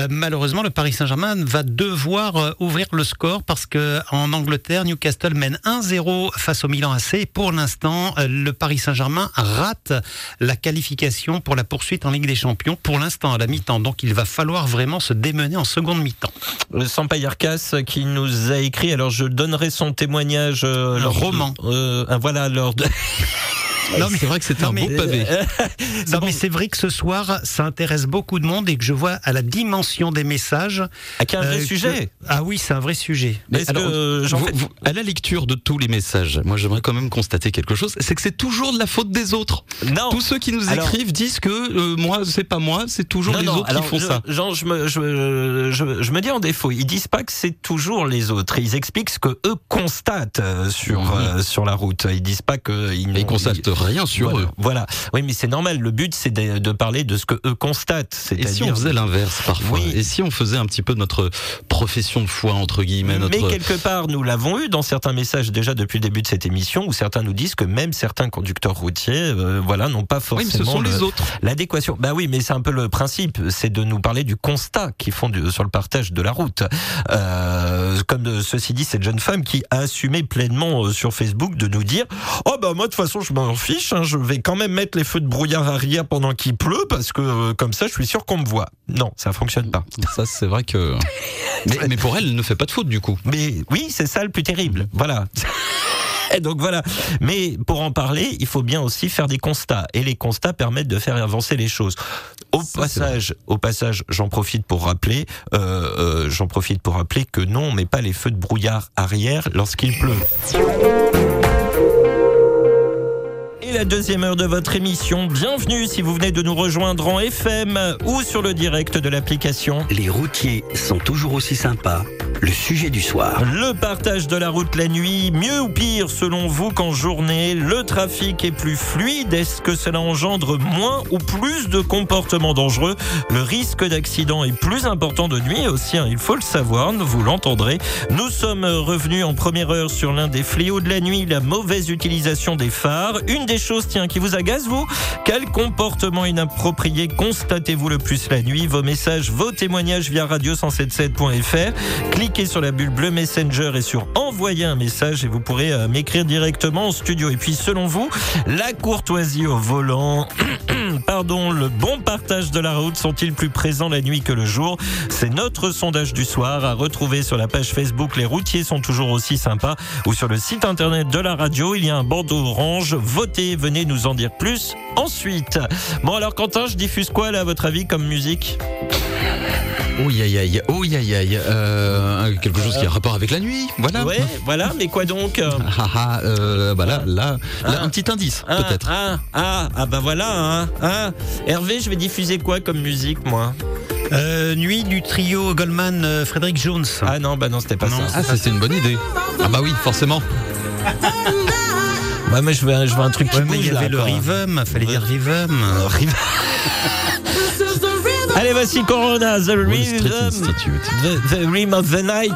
Malheureusement, le Paris Saint-Germain va devoir ouvrir le score parce que en Angleterre, Newcastle mène 1-0 face au Milan AC. Et pour l'instant, le Paris Saint-Germain rate la qualification pour la poursuite en Ligue des Champions. Pour l'instant, à la mi-temps. Donc, il va falloir vraiment se démener en seconde mi-temps. Le Sampayarkas qui nous a écrit, alors je donnerai son témoignage. Euh, Un de- roman. euh, voilà, de. Non, mais- c'est vrai que c'était un mais- beau pavé. Non, mais c'est vrai que ce soir, ça intéresse beaucoup de monde et que je vois à la dimension des messages. Ah, qui est un vrai euh, sujet. que- Ah oui, c'est un vrai sujet. Mais alors, que vous- vous- à la lecture de tous les messages, moi j'aimerais quand même constater quelque chose, c'est que c'est toujours de la faute des autres. Non. Tous ceux qui nous Alors- écrivent disent que euh, moi c'est pas moi, c'est toujours Non, les non, autres alors, qui font je- ça. Jean, je me, je, je, je me dis en défaut. Ils disent pas que c'est toujours les autres. Ils expliquent ce que eux constatent euh, sur euh, sur la route. Ils disent pas que ils, Et n'ont- ils constatent rien sur voilà, eux. Voilà. Oui, mais c'est normal. Le but, c'est de, de parler de ce que eux constatent. Et si on faisait l'inverse parfois Oui. Et si on faisait un petit peu notre profession de foi entre guillemets, notre Mais quelque part, nous l'avons eu dans certains messages déjà depuis le début de cette émission, où certains nous disent que même certains conducteurs routiers, euh, voilà, n'ont pas oui, forcément mais ce sont le- les autres. L'adéquation. Bah oui, mais c'est un peu le principe, c'est de nous parler du constat qu'ils font du- sur le partage de la route. Euh, comme de- ceci dit, cette jeune femme qui a assumé pleinement euh, sur Facebook de nous dire Oh bah moi de toute façon je m'en fiche, hein, je vais quand même mettre les feux de brouillard arrière pendant qu'il pleut parce que euh, comme ça je suis sûr qu'on me voit. Non, ça fonctionne pas. Ça c'est vrai que. Mais, mais pour elle, elle ne fait pas de faute du coup. Mais oui, c'est ça le plus terrible. Voilà. Et donc voilà. Mais pour en parler, il faut bien aussi faire des constats. Et les constats permettent de faire avancer les choses. Au passage, au passage, j'en profite pour rappeler, euh, euh, j'en profite pour rappeler que non, on met pas les feux de brouillard arrière lorsqu'il pleut. La deuxième heure de votre émission, bienvenue si vous venez de nous rejoindre en FM ou sur le direct de l'application. Les routiers sont toujours aussi sympas. Le sujet du soir. Le partage de la route la nuit, mieux ou pire selon vous qu'en journée Le trafic est plus fluide Est-ce que cela engendre moins ou plus de comportements dangereux? Le risque d'accident est plus important de nuit aussi, hein, il faut le savoir, vous l'entendrez. Nous sommes revenus en première heure sur l'un des fléaux de la nuit, la mauvaise utilisation des phares. Une des choses, tiens, qui vous agace, vous? Quel comportement inapproprié constatez-vous le plus la nuit? Vos messages, vos témoignages via radio177.fr. Cliquez sur la bulle bleue Messenger et sur envoyer un message et vous pourrez euh, m'écrire directement en studio. Et puis, selon vous, la courtoisie au volant, pardon, le bon partage de la route sont-ils plus présents la nuit que le jour? C'est notre sondage du soir à retrouver sur la page Facebook. Les routiers sont toujours aussi sympas ou sur le site internet de la radio. Il y a un bandeau orange. Votez, venez nous en dire plus ensuite. Bon, alors, Quentin, je diffuse quoi là, à votre avis, comme musique? Oh aïe aïe, oh aïe aïe, euh, quelque chose qui a rapport avec la nuit, voilà. Ouais, voilà, mais quoi donc Ah ah, euh, bah là, là, là, Ah. un petit indice, Ah, peut-être. Ah, ah, ah, bah voilà. Hein, hein. Hervé, je vais diffuser quoi comme musique, moi? Euh, nuit du trio Goldman euh, Frédéric Jones. Ah non, bah non, c'était pas Non, ça. Ah, ça c'est une bonne idée. Ah bah oui, forcément. Ouais, mais je veux, je veux un truc qui Ouais, mais bouge il y là. avait le quoi. Rhythm, fallait dire Rhythm. Euh, Riv- Allez, voici Corona, The Rhythm, the, the Rhythm of the Night.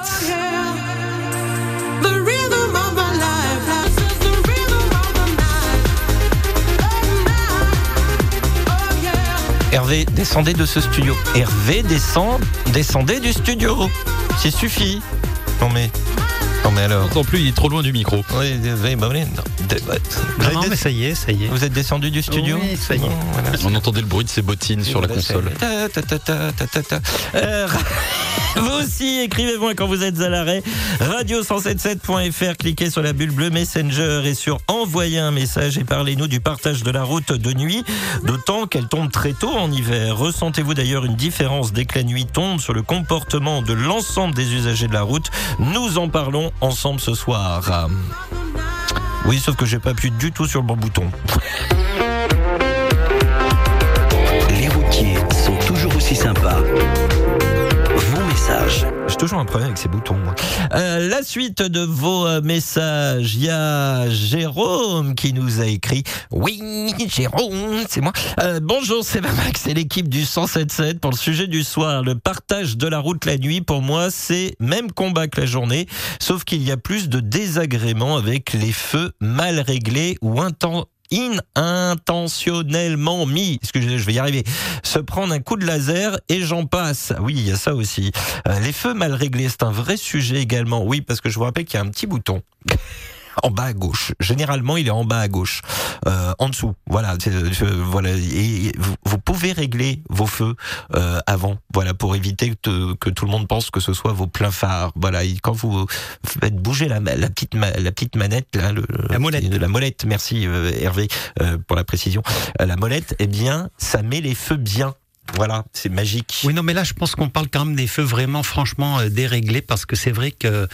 Hervé, descendez de ce studio. Hervé, descend, descendez du studio. C'est suffit. Non mais non mais alors. Plus, il est trop loin du micro. Oui, oui, bah, non. Bah, vous, Non, mais ça y est, ça y est. vous êtes descendu du studio Oui, ça y est. Bon, voilà. On entendait le bruit de ses bottines sur la Voilà, console. Euh, vous aussi, écrivez-moi quand vous êtes à l'arrêt. Radio177.fr, cliquez sur la bulle bleue Messenger et sur envoyer un message et parlez-nous du partage de la route de nuit, d'autant qu'elle tombe très tôt en hiver. Ressentez-vous d'ailleurs une différence dès que la nuit tombe sur le comportement de l'ensemble des usagers de la route? Nous en parlons ensemble ce soir. Oui, sauf que j'ai pas appuyé du tout sur le bon bouton. Les routiers sont toujours aussi sympas. Toujours un problème avec ces boutons. Euh, la suite de vos euh, messages, il y a Jérôme qui nous a écrit. Oui, Jérôme, c'est moi. Euh, bonjour, c'est Max, c'est l'équipe du 177 pour le sujet du soir. Le partage de la route la nuit, pour moi, c'est même combat que la journée, sauf qu'il y a plus de désagréments avec les feux mal réglés ou inten- intentionnellement mis. Excusez, je vais y arriver. Se prendre un coup de laser et j'en passe. Oui, il y a ça aussi. Euh, les feux mal réglés, c'est un vrai sujet également. Oui, parce que je vous rappelle qu'il y a un petit bouton. En bas à gauche. Généralement, il est en bas à gauche, euh, en dessous. Voilà, voilà. Et vous, vous pouvez régler vos feux euh, avant, voilà, pour éviter que, que tout le monde pense que ce soit vos pleins phares. Voilà, et quand vous faites bouger la, la petite la petite manette, là, le, La molette. la molette. Merci euh, Hervé euh, pour la précision. Euh, la molette, eh bien, ça met les feux bien. Voilà, c'est magique. Oui, non, mais là, je pense qu'on parle quand même des feux vraiment, franchement, euh, déréglés, parce que c'est vrai que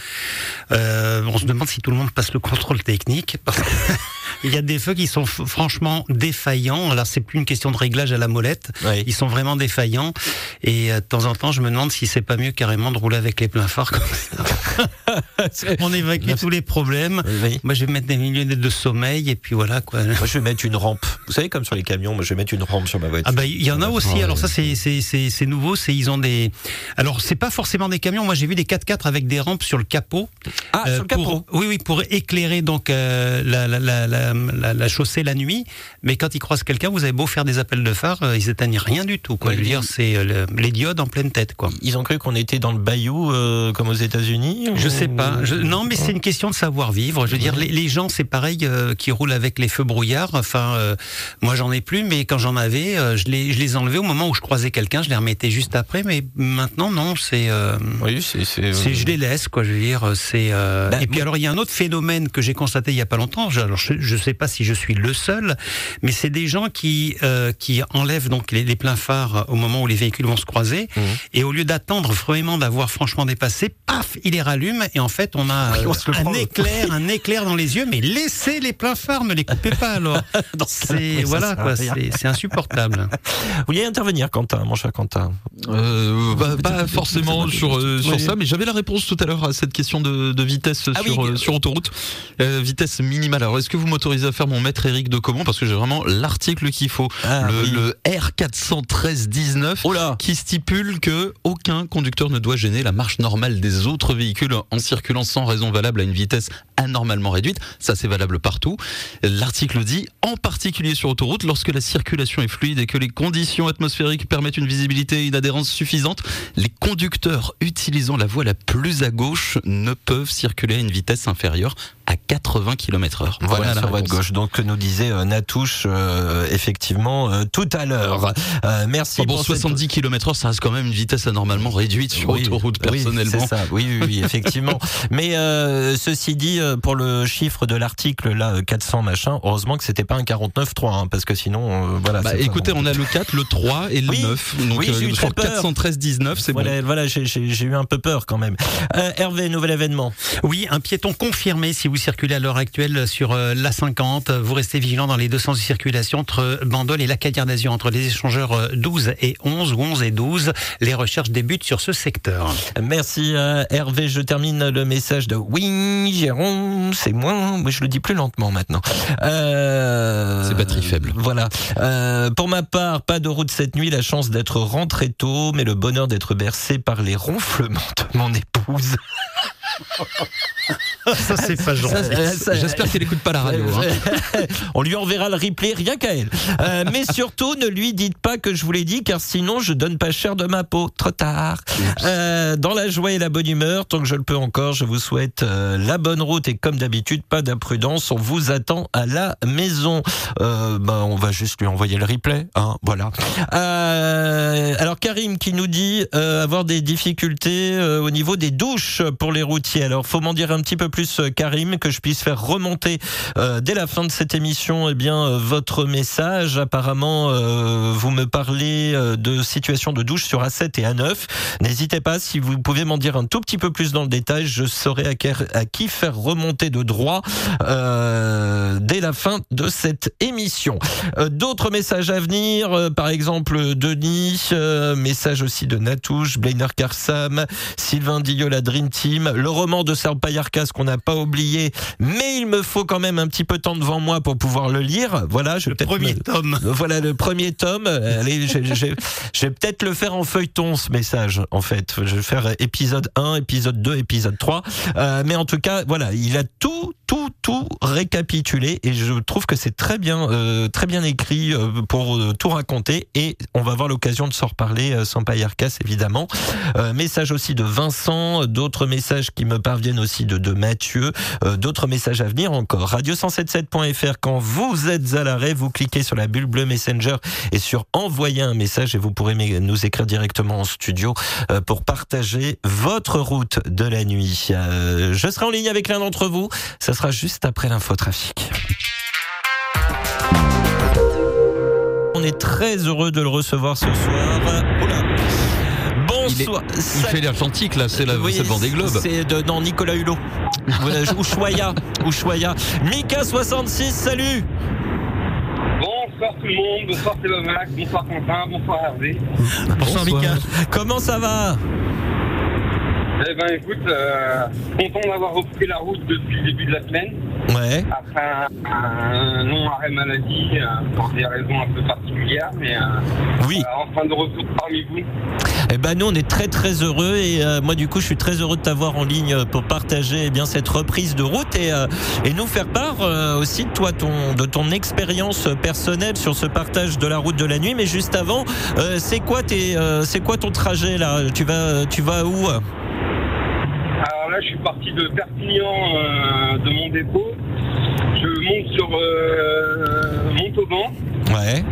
euh, on se demande si tout le monde passe le contrôle technique. il y a des feux qui sont franchement défaillants. Alors, c'est plus une question de réglage à la molette. Ouais. Ils sont vraiment défaillants. Et euh, de temps en temps, je me demande si c'est pas mieux carrément de rouler avec les pleins phares. Comme ça. on évacue tous les problèmes. Oui. Moi, je vais mettre des minutes de sommeil, et puis voilà, quoi. Moi, je vais mettre une rampe. Vous savez, comme sur les camions, moi, je vais mettre une rampe sur ma voiture. Ah bah il y en a aussi. Alors ça c'est c'est c'est c'est nouveau. C'est ils ont des. Alors c'est pas forcément des camions. Moi j'ai vu des 4x4 avec des rampes sur le capot. Ah, Euh, sur le capot. pour- oui oui pour éclairer donc euh, la, la, la, la, la- la chaussée la nuit. Mais quand ils croisent quelqu'un, vous avez beau faire des appels de phare, euh, ils éteignent rien du tout. Quoi. Je veux dire c'est euh, le- les diodes en pleine tête quoi. Ils ont cru qu'on était dans le bayou euh, comme aux États-Unis. Je ou- sais pas. Je- non, mais c'est une question de savoir-vivre. Je veux dire, les, les gens, c'est pareil, euh, qui roulent avec les feux brouillards. Enfin, euh, moi, j'en ai plus, mais quand j'en avais, euh, je les, je les enlevais au moment où je croisais quelqu'un, je les remettais juste après. Mais maintenant, non, c'est, euh, Oui, c'est. je les laisse, quoi. Je veux dire, c'est. euh, Ben, et puis alors, il y a un autre phénomène que j'ai constaté il y a pas longtemps. Je, alors, je, je sais pas si je suis le seul, mais c'est des gens qui euh, qui enlèvent donc les, les pleins phares au moment où les véhicules vont se croiser, Mhm. et au lieu d'attendre vraiment d'avoir franchement dépassé, paf, il les rallume, et en fait, on a Oui, on euh, un prend. éclair, un éclair dans les yeux. Mais laissez les pleins phares, ne les coupez pas alors. C'est voilà quoi, c'est insupportable. Vous vouliez intervenir, Quentin, mon cher Quentin Euh, bah, pas forcément sur, euh, sur Oui. ça, mais j'avais la réponse tout à l'heure à cette question de, de vitesse Ah sur, oui. euh, sur autoroute. Euh, vitesse minimale. Alors, est-ce que vous m'autorisez à faire mon maître Eric de Comont Parce que j'ai vraiment l'article qu'il faut. Ah, le, oui. le R413-19 Oh là qui stipule que aucun conducteur ne doit gêner la marche normale des autres véhicules en circulant sans raison valable à une vitesse anormalement réduite. Ça, c'est valable partout. L'article dit, en particulier sur autoroute, lorsque la circulation est fluide et que les conditions atmosphériques permettent une visibilité et une adhérence suffisante, les conducteurs utilisant la voie la plus à gauche ne peuvent circuler à une vitesse inférieure à 80 km heure. Voilà, droite gauche. Donc que nous disait euh, Natouche euh, effectivement euh, tout à l'heure. merci. Oh, bon, 70 km/h, ça reste quand même une vitesse anormalement réduite sur oui, autoroute personnellement. Oui, ça. oui, oui, oui effectivement. Mais ceci dit, pour le chiffre de l'article là 400 machin, heureusement que c'était pas un 49.3 hein, parce que sinon euh, voilà. Bah, écoutez, on a le 4, le 3 et le 9. Donc oui, eu c'est voilà, bon. Voilà, j'ai eu un peu peur quand même. Euh, Hervé, nouvel événement. Oui, un piéton confirmé si vous circulez à l'heure actuelle sur la vous restez vigilant dans les deux sens de circulation entre Bandol et la Cadière d'Azur, entre les échangeurs euh, 12 et 11 ou 11 et 12. Les recherches débutent sur ce secteur. Merci euh, Hervé. Je termine le message de Oui, Jérôme, c'est moi. Mais je le dis plus lentement maintenant. Euh... C'est batterie faible. Voilà. Euh, pour ma part, pas de route cette nuit. La chance d'être rentré tôt, mais le bonheur d'être bercé par les ronflements de mon épouse. Ça, c'est pas gentil. J'espère qu'elle écoute pas la radio. hein. On lui enverra le replay rien qu'à elle. Euh, mais surtout, ne lui dites pas que je vous l'ai dit, car sinon, je donne pas cher de ma peau. Trop tard. Euh, dans la joie et la bonne humeur, tant que je le peux encore, je vous souhaite euh, la bonne route et comme d'habitude, pas d'imprudence. On vous attend à la maison. Euh, ben, on va juste lui envoyer le replay. Hein, voilà. Euh, alors Karim qui nous dit euh, avoir des difficultés euh, au niveau des douches pour les routiers. Alors faut m'en dire un petit peu plus euh, Karim que je puisse faire remonter euh, dès la fin de cette émission eh bien euh, votre message. Apparemment vous me parlez de situation de douche sur A7 et A9. N'hésitez pas si vous pouvez m'en dire un tout petit peu plus dans le détail, je saurai à, qui faire remonter de droit dès la fin de cette émission. D'autres messages à venir, par exemple Denis, message aussi de Natouche, Blainer Karsam, Sylvain Dillot, la Dream Team, le roman de Serge Payarkas qu'on n'a pas oublié, mais il me faut quand même un petit peu de temps devant moi pour pouvoir le lire. Voilà, je vais peut-être Premier me- tome. voilà le premier tome. Allez, je, je- je- je vais peut-être le faire en feuilleton ce message en fait. Je vais faire épisode 1, épisode 2, épisode 3. Euh, mais en tout cas, voilà, il a tout, tout, tout récapitulé et je trouve que c'est très bien, euh, très bien écrit euh, pour euh, tout raconter et on va avoir l'occasion de s'en reparler euh, sans Payarcas évidemment. Euh, message aussi de Vincent, d'autres messages qui me parviennent aussi de, de Mathieu, euh, d'autres messages à venir encore. Radio177.fr quand vous êtes à l'arrêt, vous cliquez sur la bulle bleue Messenger et sur envoyer un message et vous pourrez nous écrire directement en studio pour partager votre route de la nuit. Je serai en ligne avec l'un d'entre vous, sera juste après l'infotrafic. On est très heureux de le recevoir ce soir. Oula. Il, est- Bonsoir. il fait l'Atlantique, là, c'est la le Vendée Globe. C'est de non Nicolas Hulot. Voilà, Ushuaïa, Ushuaïa. Mika 66, salut. Bonsoir tout le monde, bonsoir Sébastien, bonsoir Quentin, bonsoir Hervé. Bonsoir, Mika. Comment ça va? Eh ben écoute, euh, content d'avoir repris la route depuis le début de la semaine, Ouais. après un, un long arrêt maladie euh, pour des raisons un peu particulières, mais euh, Oui. enfin de retour parmi vous. Eh ben nous on est très très heureux et euh, moi du coup je suis très heureux de t'avoir en ligne pour partager eh bien cette reprise de route et et nous faire part aussi de toi ton de ton expérience personnelle sur ce partage de la route de la nuit. Mais juste avant, c'est quoi tes c'est quoi ton trajet là? Tu vas tu vas où là je suis parti de Perpignan euh, de mon dépôt, je monte sur euh, Montauban, Ouais.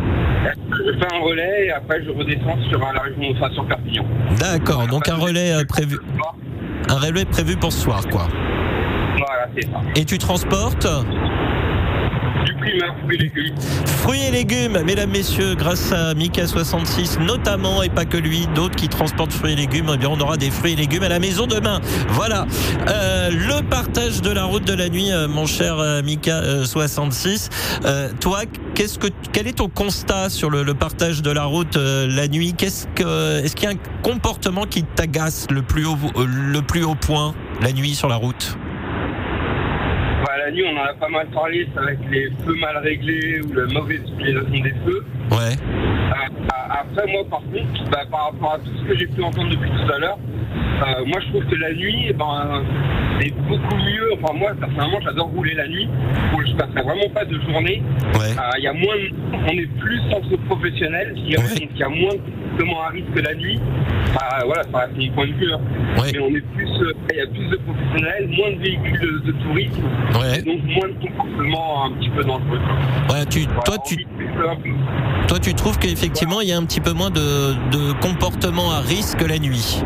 je fais un relais et après je redescends sur euh, la région, enfin sur Perpignan. D'accord. Donc un relais euh, prévu un relais prévu pour ce soir quoi. Voilà, c'est ça. Et tu transportes? Primeur, fruits et légumes. Mesdames, messieurs, grâce à Mika66 notamment, et pas que lui, d'autres qui transportent fruits et légumes, eh bien, on aura des fruits et légumes à la maison demain. Voilà. Euh, le partage de la route de la nuit, euh, mon cher euh, Mika66. Euh, toi, qu'est-ce que, quel est ton constat sur le, partage de la route la nuit? Est-ce qu'il y a un comportement qui t'agace le plus haut point la nuit sur la route? On en a pas mal parlé, c'est avec les feux mal réglés ou la mauvaise utilisation des feux. Ouais. Euh, après, moi, par contre, bah, par rapport à tout ce que j'ai pu entendre depuis tout à l'heure, euh, moi, je trouve que la nuit, eh ben, c'est beaucoup mieux. Enfin, moi, personnellement, j'adore rouler la nuit. Où je passerai vraiment pas de journée. Ouais. Euh, Il y a moins, de- on est plus entre professionnels. Il y a, Ouais. donc, il y a moins de comportements à risque la nuit. Enfin, voilà, ça reste mon point de vue. hein. Ouais. Mais on est plus, euh, il y a plus de professionnels, moins de véhicules de, de tourisme. Ouais. Et donc moins de comportements un petit peu dangereux. Ouais, tu, Voilà, toi, tu, Toi, tu trouves qu'effectivement, il y a un petit peu moins de, de comportement à risque la nuit?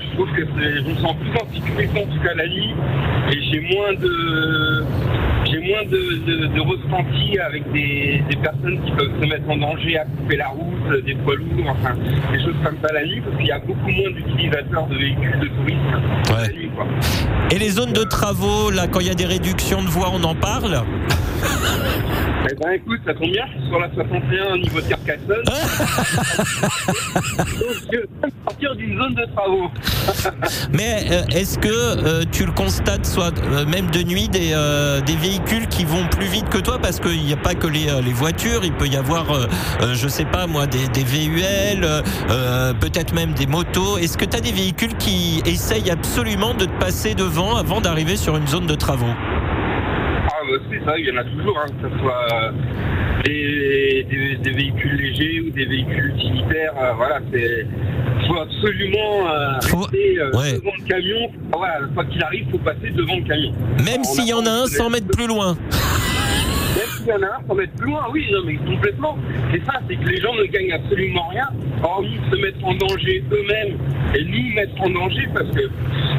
Je trouve que je me sens plus en sécurité en tout cas la nuit et j'ai moins de j'ai moins de, de, de ressenti avec des, des personnes qui peuvent se mettre en danger à couper la route, des poids lourds, enfin des choses comme ça la nuit parce qu'il y a beaucoup moins d'utilisateurs de véhicules de tourisme Ouais. la nuit quoi. Et les zones de travaux, là, quand il y a des réductions de voies, on en parle? Eh ben écoute, ça tombe bien, sur la 61 au niveau de Carcassonne. Donc je sortir d'une zone de travaux. Mais euh, est-ce que euh, tu le constates, soit euh, même de nuit, des, des véhicules qui vont plus vite que toi? Parce qu'il n'y a pas que les, les voitures, il peut y avoir, je sais pas moi, des, des VUL, peut-être même des motos. Est-ce que tu as des véhicules qui essayent absolument de te passer devant avant d'arriver sur une zone de travaux? Ça, il y en a toujours, hein, que ce soit euh, des, des- des véhicules légers ou des véhicules utilitaires. euh, voilà, c'est faut absolument euh, Faut- rester euh, ouais. devant le camion. Voilà, quoi qu'il arrive, faut passer devant le camion. Même s'il y en a un 100 mètres plus loin. S'il y en a un, faut mettre plus loin, oui, non, mais complètement. C'est ça, c'est que les gens ne gagnent absolument rien, hormis se mettre en danger eux-mêmes et nous mettre en danger parce que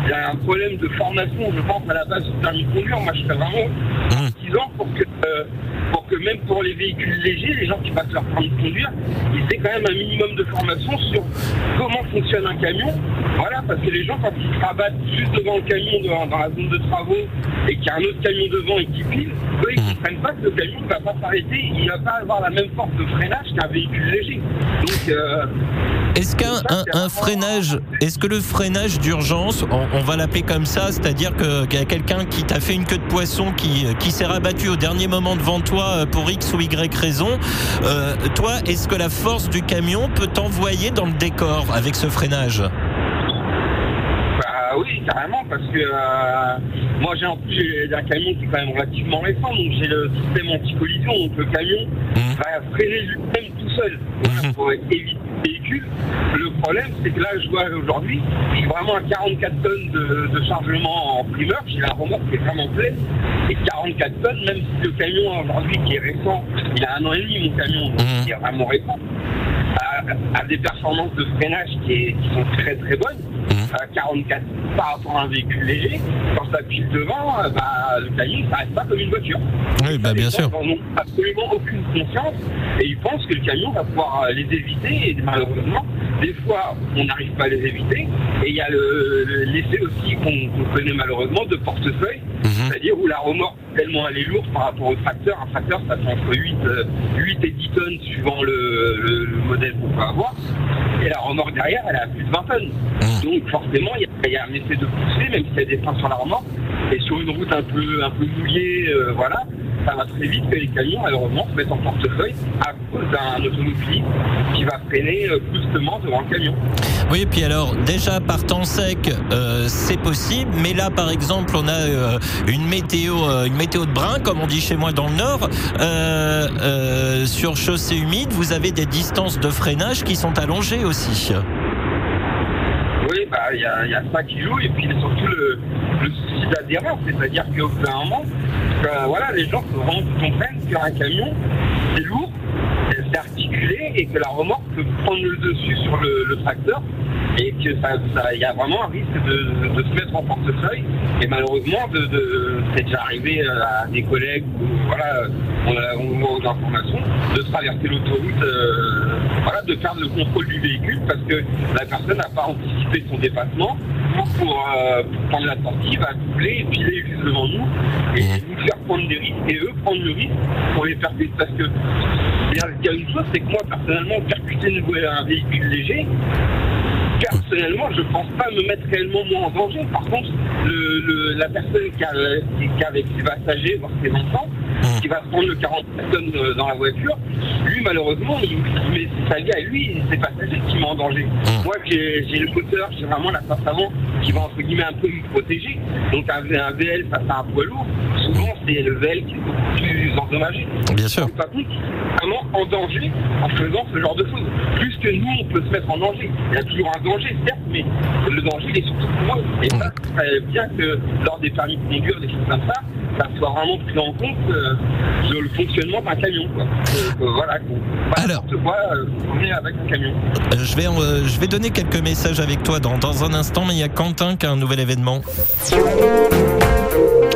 il y a un problème de formation, je pense, à la base du permis de conduire. Moi, je serais vraiment Mmh. partisan pour que, euh, pour que même pour les véhicules légers, les gens qui passent leur permis de conduire, ils aient quand même un minimum de formation sur comment fonctionne un camion. Voilà, parce que les gens, quand ils se rabattent juste devant le camion dans, dans la zone de travaux et qu'il y a un autre camion devant et qui pile, eux, ils ne comprennent pas que le camion ne va pas s'arrêter, il ne va pas avoir la même force de freinage qu'un véhicule léger. Donc, euh, Est-ce qu'un un, un freinage, est-ce que le freinage d'urgence, on, on va l'appeler comme ça, c'est-à-dire qu'il y a quelqu'un qui t'a fait une queue de poisson, qui, qui s'est rabattu au dernier moment devant toi euh, pour X ou Y raison, euh, toi, est-ce que la force du camion peut t'envoyer dans le décor avec ce freinage? Carrément, parce que euh, moi j'ai en plus un camion qui est quand même relativement récent, donc j'ai le système anti-collision, donc le camion Mhm. va freiner lui-même tout seul Voilà, Mhm. pour éviter le véhicule. Le problème, c'est que là, je vois aujourd'hui, j'ai vraiment un 44 tonnes de, de chargement en primeur, j'ai la remorque qui est vraiment pleine, et 44 tonnes, même si le camion aujourd'hui qui est récent, il a un an et demi mon camion, donc Mhm. il est vraiment récent, a, a des performances de freinage qui, est- qui sont très très bonnes. Mhm. À 44 par rapport à un véhicule léger, quand ça pile devant, euh, bah, le camion ça reste pas comme une voiture. Oui, bah, bien sûr. n'en ont absolument aucune conscience et ils pensent que le camion va pouvoir euh, les éviter et malheureusement, des fois, on n'arrive pas à les éviter. Et il y a le- le- l'effet aussi qu'on qu'on connaît malheureusement de portefeuille, Mhm. Où la remorque, tellement elle est lourde par rapport au tracteur, un tracteur ça fait entre 8, euh, 8 et 10 tonnes suivant le, le- le modèle qu'on peut avoir. Et la remorque derrière, elle a plus de 20 tonnes. Mhm. Donc forcément, il y, a- il y a un effet de poussée, même s'il y a des freins sur la remorque. Et sur une route un peu, un peu mouillée, euh, voilà, ça va très vite que les camions, malheureusement, se mettent en portefeuille à cause d'un automobiliste qui va freiner euh, brusquement devant le camion. Oui, puis alors déjà par temps sec, euh, c'est possible, mais là par exemple, on a euh, une météo, euh, une météo de brin, comme on dit chez moi dans le Nord. Sur chaussée humide, vous avez des distances de freinage qui sont allongées aussi. Oui, bah, il y, a, y a ça qui joue, et puis surtout le, le souci d'adhérence, c'est-à-dire qu'au bout d'un moment, euh, voilà, les gens comprennent qu'un camion, c'est lourd, c'est articulé, et que la remorque peut prendre le dessus sur le tracteur, et que ça, ça- il y a vraiment un risque de, de se mettre en portefeuille, et malheureusement, de, de, c'est déjà arrivé euh, à des collègues, ou, voilà, on, a, on voit aux informations, de traverser l'autoroute, euh, voilà, de perdre le contrôle du véhicule parce que la personne n'a pas anticipé son dépassement ou pour, euh, pour prendre la sortie, va doubler et piler juste devant nous et nous faire prendre des risques et eux prendre le risque pour les percuter parce que il y a- a une chose, c'est que moi personnellement, percuter un véhicule léger, personnellement, je pense pas me mettre réellement moi en danger. Par contre, la personne qui, a, qui, qui avec ses passagers, voire ses enfants, qui va se prendre le 40 tonnes euh, dans la voiture, lui, malheureusement, il, met sa vie à lui et ses passagers qui met en danger. Moi, j'ai j'ai le moteur, j'ai vraiment la face avant qui va, entre guillemets, un peu me protéger. Donc, un, un VL face à un poids lourd, souvent, c'est le VL qui est beaucoup plus endommagé. Bien sûr. Par contre, vraiment en danger en faisant ce genre de choses. Plus que nous, on peut se mettre en danger. Il y a toujours un danger, certes, mais le danger, il est surtout pour eux. Et ça, c'est bien que lors des permis de conduire, des choses comme ça, ça soit vraiment pris en compte euh, le fonctionnement d'un camion. Quoi. Euh, voilà, pas Alors. quoi, euh, avec un camion. Euh, Je vais, je vais donner quelques messages avec toi dans, dans un instant, mais il y a Quentin qui a un nouvel événement.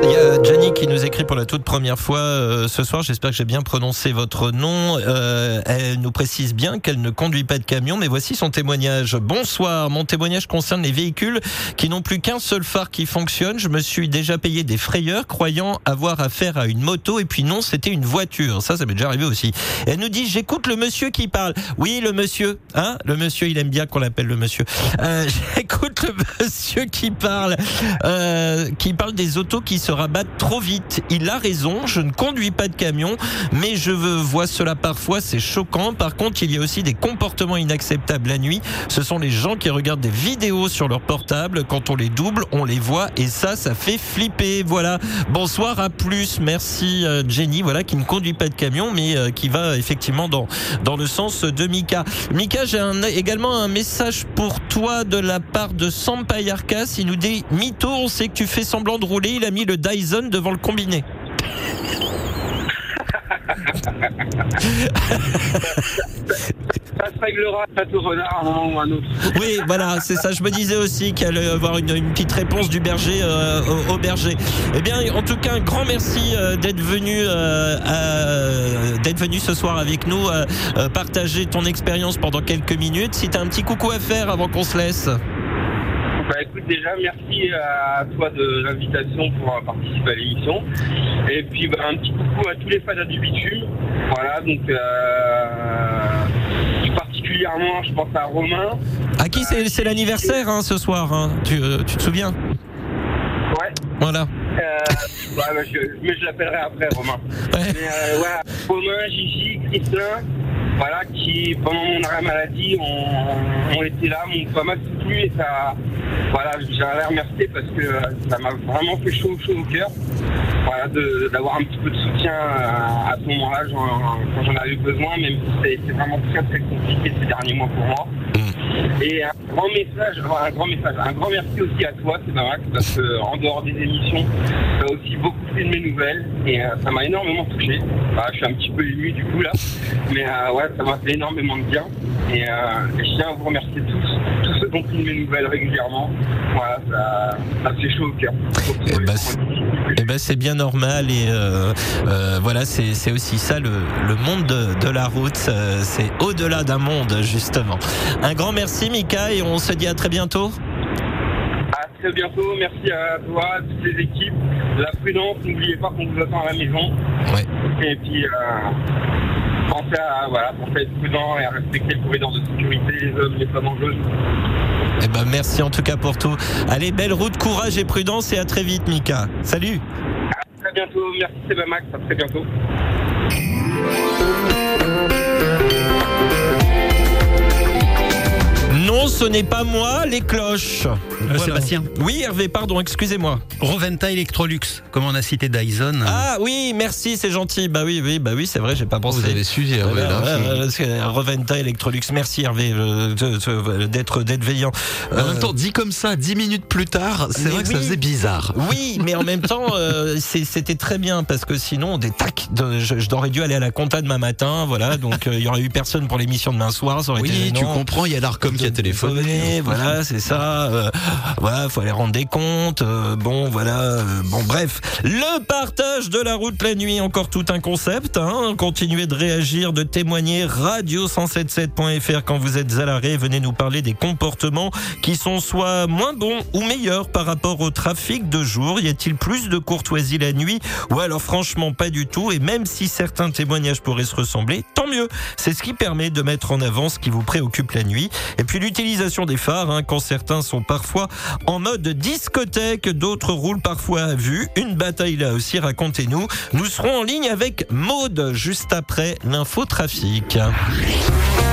Il y a Jenny qui nous écrit pour la toute première fois euh, ce soir. J'espère que j'ai bien prononcé votre nom. Euh, elle nous précise bien qu'elle ne conduit pas de camion, mais voici son témoignage. Bonsoir. Mon témoignage concerne les véhicules qui n'ont plus qu'un seul phare qui fonctionne. Je me suis déjà payé des frayeurs croyant avoir affaire à une moto et puis non, c'était une voiture. Ça, ça m'est déjà arrivé aussi. Elle nous dit j'écoute le monsieur qui parle. Oui, le monsieur. Hein? Le monsieur, il aime bien qu'on l'appelle le monsieur. Euh, j'écoute le monsieur qui parle, euh, qui parle des autos qui se rabattent trop vite. Il a raison, je ne conduis pas de camion, mais je vois cela parfois, c'est choquant. Par contre, il y a aussi des comportements inacceptables la nuit. Ce sont les gens qui regardent des vidéos sur leur portable. Quand on les double, on les voit et ça, ça fait flipper. Voilà. Bonsoir, à plus. Merci euh, Jenny, voilà, qui ne conduit pas de camion, mais euh, qui va effectivement dans, dans le sens de Mika. Mika, j'ai également un message pour toi de la part de Sampayarkas. Il nous dit Mytho, on sait que tu fais semblant de rouler. Il a mis le Dyson devant le combiné. Ça se réglera, ça tout renard, un moment ou un autre. Oui, voilà, c'est ça. Je me disais aussi qu'il allait y avoir une, une petite réponse du berger euh, au, berger. Eh bien, en tout cas, un grand merci euh, d'être venu, euh, d'être venu ce soir avec nous, partager ton expérience pendant quelques minutes. Si tu as un petit coucou à faire avant qu'on se laisse. Bah écoute, déjà, merci à toi de l'invitation pour euh, participer à l'émission. Et puis, bah, un petit coucou à tous les fans du bitume. Voilà, donc, euh, plus particulièrement, je pense à Romain. À qui c'est c'est l'anniversaire hein, ce soir hein tu, euh, tu te souviens Ouais. Voilà. Euh, bah, je, mais je l'appellerai après, Romain. Ouais. Mais euh, voilà, Romain, Gigi, Christin, voilà, qui pendant mon arrêt maladie ont, ont été là, m'ont pas mal soutenu et ça, voilà, j'aimerais les remercier parce que euh, ça m'a vraiment fait chaud, chaud au cœur. Voilà, d'avoir un petit peu de soutien à, à ce moment-là quand j'en avais besoin, même si c'est vraiment très très compliqué ces derniers mois pour moi. Et un grand message, un grand message, un grand merci aussi à toi, Max, parce que en dehors des émissions, tu as aussi beaucoup fait de mes nouvelles et euh, ça m'a énormément touché. Voilà, je suis un petit peu ému du coup là, mais euh, ouais, ça m'a fait énormément de bien. Et, euh, et je tiens à vous remercier tous, tous ceux qui ont pris mes nouvelles régulièrement. Voilà, ça, ça fait chaud au cœur. Eh ben, c'est- Eh ben c'est bien normal et voilà c'est aussi ça le, monde de, de la route c'est au-delà d'un monde justement. Un grand merci Mika et on se dit à très bientôt. À très bientôt, merci à toi, à toutes les équipes. La prudence, n'oubliez pas qu'on vous attend à la maison. Ouais. Et puis, euh, pensez à, voilà, pensez à être prudent et à respecter le corridor de sécurité, les hommes, les femmes en jaune. Eh ben merci en tout cas pour tout. Allez belle route, courage et prudence et à très vite Mika. Salut. À très bientôt, merci Sébastien Max, à très bientôt. Non ce n'est pas moi les cloches. Voilà. Sébastien. Oui Hervé pardon excusez-moi. Roventa Electrolux, comme on a cité Dyson. Ah oui merci c'est gentil. Bah oui oui bah oui c'est vrai j'ai pas pensé. Vous avez suivi, Hervé, là. ouais, c'est Reventa Electrolux. Merci Hervé euh, d'être d'être veillant. En Euh, même temps, dit comme ça, dix minutes plus tard, c'est mais vrai que ça faisait bizarre. Oui, mais en même temps, euh, c'est- c'était très bien parce que sinon, des tacs, de- je- dû aller à la compta demain matin, voilà. Donc euh, il y aurait eu personne pour l'émission demain soir, ça aurait été Oui, tu comprends, il y a l'ARCOM qui a téléphoné. Voilà, c'est ça. Euh, voilà, faut aller rendre des comptes. euh, bon, voilà. euh, bon, bref. Le partage de la route la nuit, encore tout un concept. Hein. Continuez de réagir, de témoigner. Radio177.fr quand vous êtes à l'arrêt. Venez nous parler des comportements qui sont soit moins bons ou meilleurs par rapport au trafic de jour. Y a-t-il plus de courtoisie la nuit ou alors franchement pas du tout? Et même si certains témoignages pourraient se ressembler, tant mieux. C'est ce qui permet de mettre en avant ce qui vous préoccupe la nuit. Et puis l'utilisation des phares, hein, quand certains sont parfois en mode discothèque, d'autres roulent parfois à vue. Une bataille là aussi, racontez-nous. Nous serons en ligne avec Maude juste après l'infotrafic.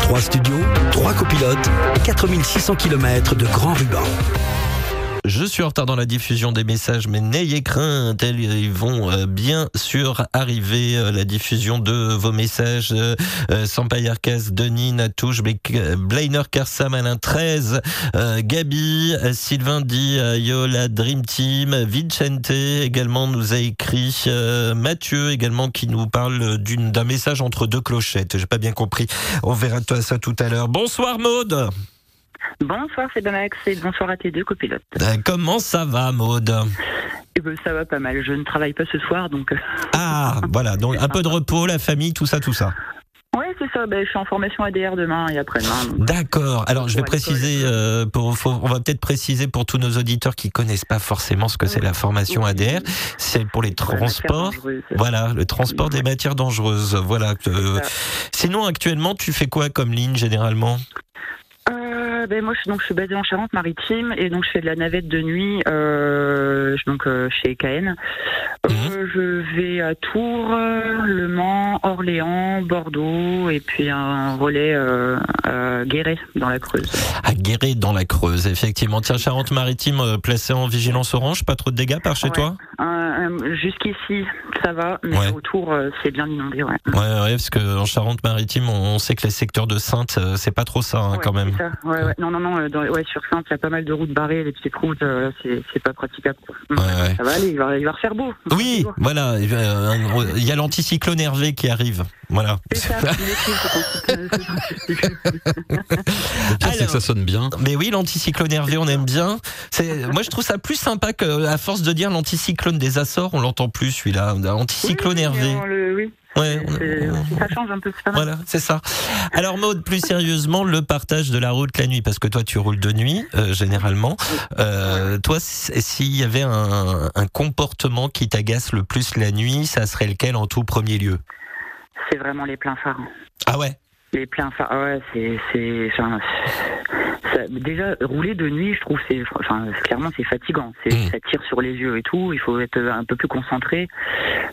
Trois studios, trois copilotes, 4600 km de grand ruban. Je suis en retard dans la diffusion des messages, mais n'ayez crainte, ils vont euh, bien sûr arriver. euh, La diffusion de vos messages, euh, euh, Sampayarkas, Denis, Natouche, Blainer, Karsam, Alain 13, euh, Gabi, Sylvain Di, Yola, Dream Team, Vicente également nous a écrit, Mathieu également qui nous parle d'un message entre deux clochettes. J'ai pas bien compris. On verra ça tout à l'heure. Bonsoir Maude. Bonsoir, c'est Max et bonsoir à tes deux copilotes. Euh, Comment ça va Maude Eh ben, ça va pas mal. Je ne travaille pas ce soir, donc. euh, Ah, voilà, donc un peu de repos, la famille, tout ça, tout ça. Ouais, c'est ça. Ben, je suis en formation ADR demain et après-demain. D'accord. Alors, je vais préciser, euh, pour, faut- on va peut-être préciser pour tous nos auditeurs qui connaissent pas forcément ce que c'est la formation Oui. ADR. C'est pour les transports. Voilà, le transport des matières dangereuses. Voilà. euh, sinon, actuellement, tu fais quoi comme ligne généralement? Euh, ben, moi, je, donc, je suis basée en Charente-Maritime et donc je fais de la navette de nuit euh, donc, euh, chez KN. Mhm. je vais à Tours, Le Mans, Orléans, Bordeaux et puis un relais à Guéret dans la Creuse. À Guéret dans la Creuse, effectivement. Tiens, Charente-Maritime placée en vigilance orange, pas trop de dégâts par chez Ouais. toi? Jusqu'ici, ça va, mais Ouais. autour, c'est bien inondé. Ouais. Ouais, ouais, parce que en Charente-Maritime, on, on sait que les secteurs de Sainte, c'est pas trop ça hein, quand même. ça. Ouais, ouais. Non, non, non. euh, Dans, ouais, sur Sainte, il y a pas mal de routes barrées, les petites routes, euh, c'est c'est pas praticable. quoi. Ouais, ouais. Ça va aller, il va, il va refaire beau. Oui, voilà. euh, Il y a l'anticyclone Hervé qui arrive. Voilà. Ça. Le pire, c'est que ça sonne bien. Mais oui, l'anticyclone Hervé, on aime bien. C'est, moi, je trouve ça plus sympa que, à force de dire l'anticyclone des Açores, on l'entend plus celui-là. Anticyclone Oui, Hervé. oui, Ouais, on- c'est- on- ça change un peu, c'est pas mal. Voilà, c'est ça. Alors Maud, plus sérieusement, le partage de la route la nuit, parce que toi tu roules de nuit euh, généralement. Euh, toi, s'il y avait un, un comportement qui t'agace le plus la nuit, ça serait lequel en tout premier lieu? C'est vraiment les pleins phares. Ah ouais? Les pleins phares, ah ouais, c'est, c'est, enfin, ça- déjà rouler de nuit, je trouve, c'est, enfin, clairement, c'est fatigant. C'est, Mm. Ça tire sur les yeux et tout. Il faut être un peu plus concentré.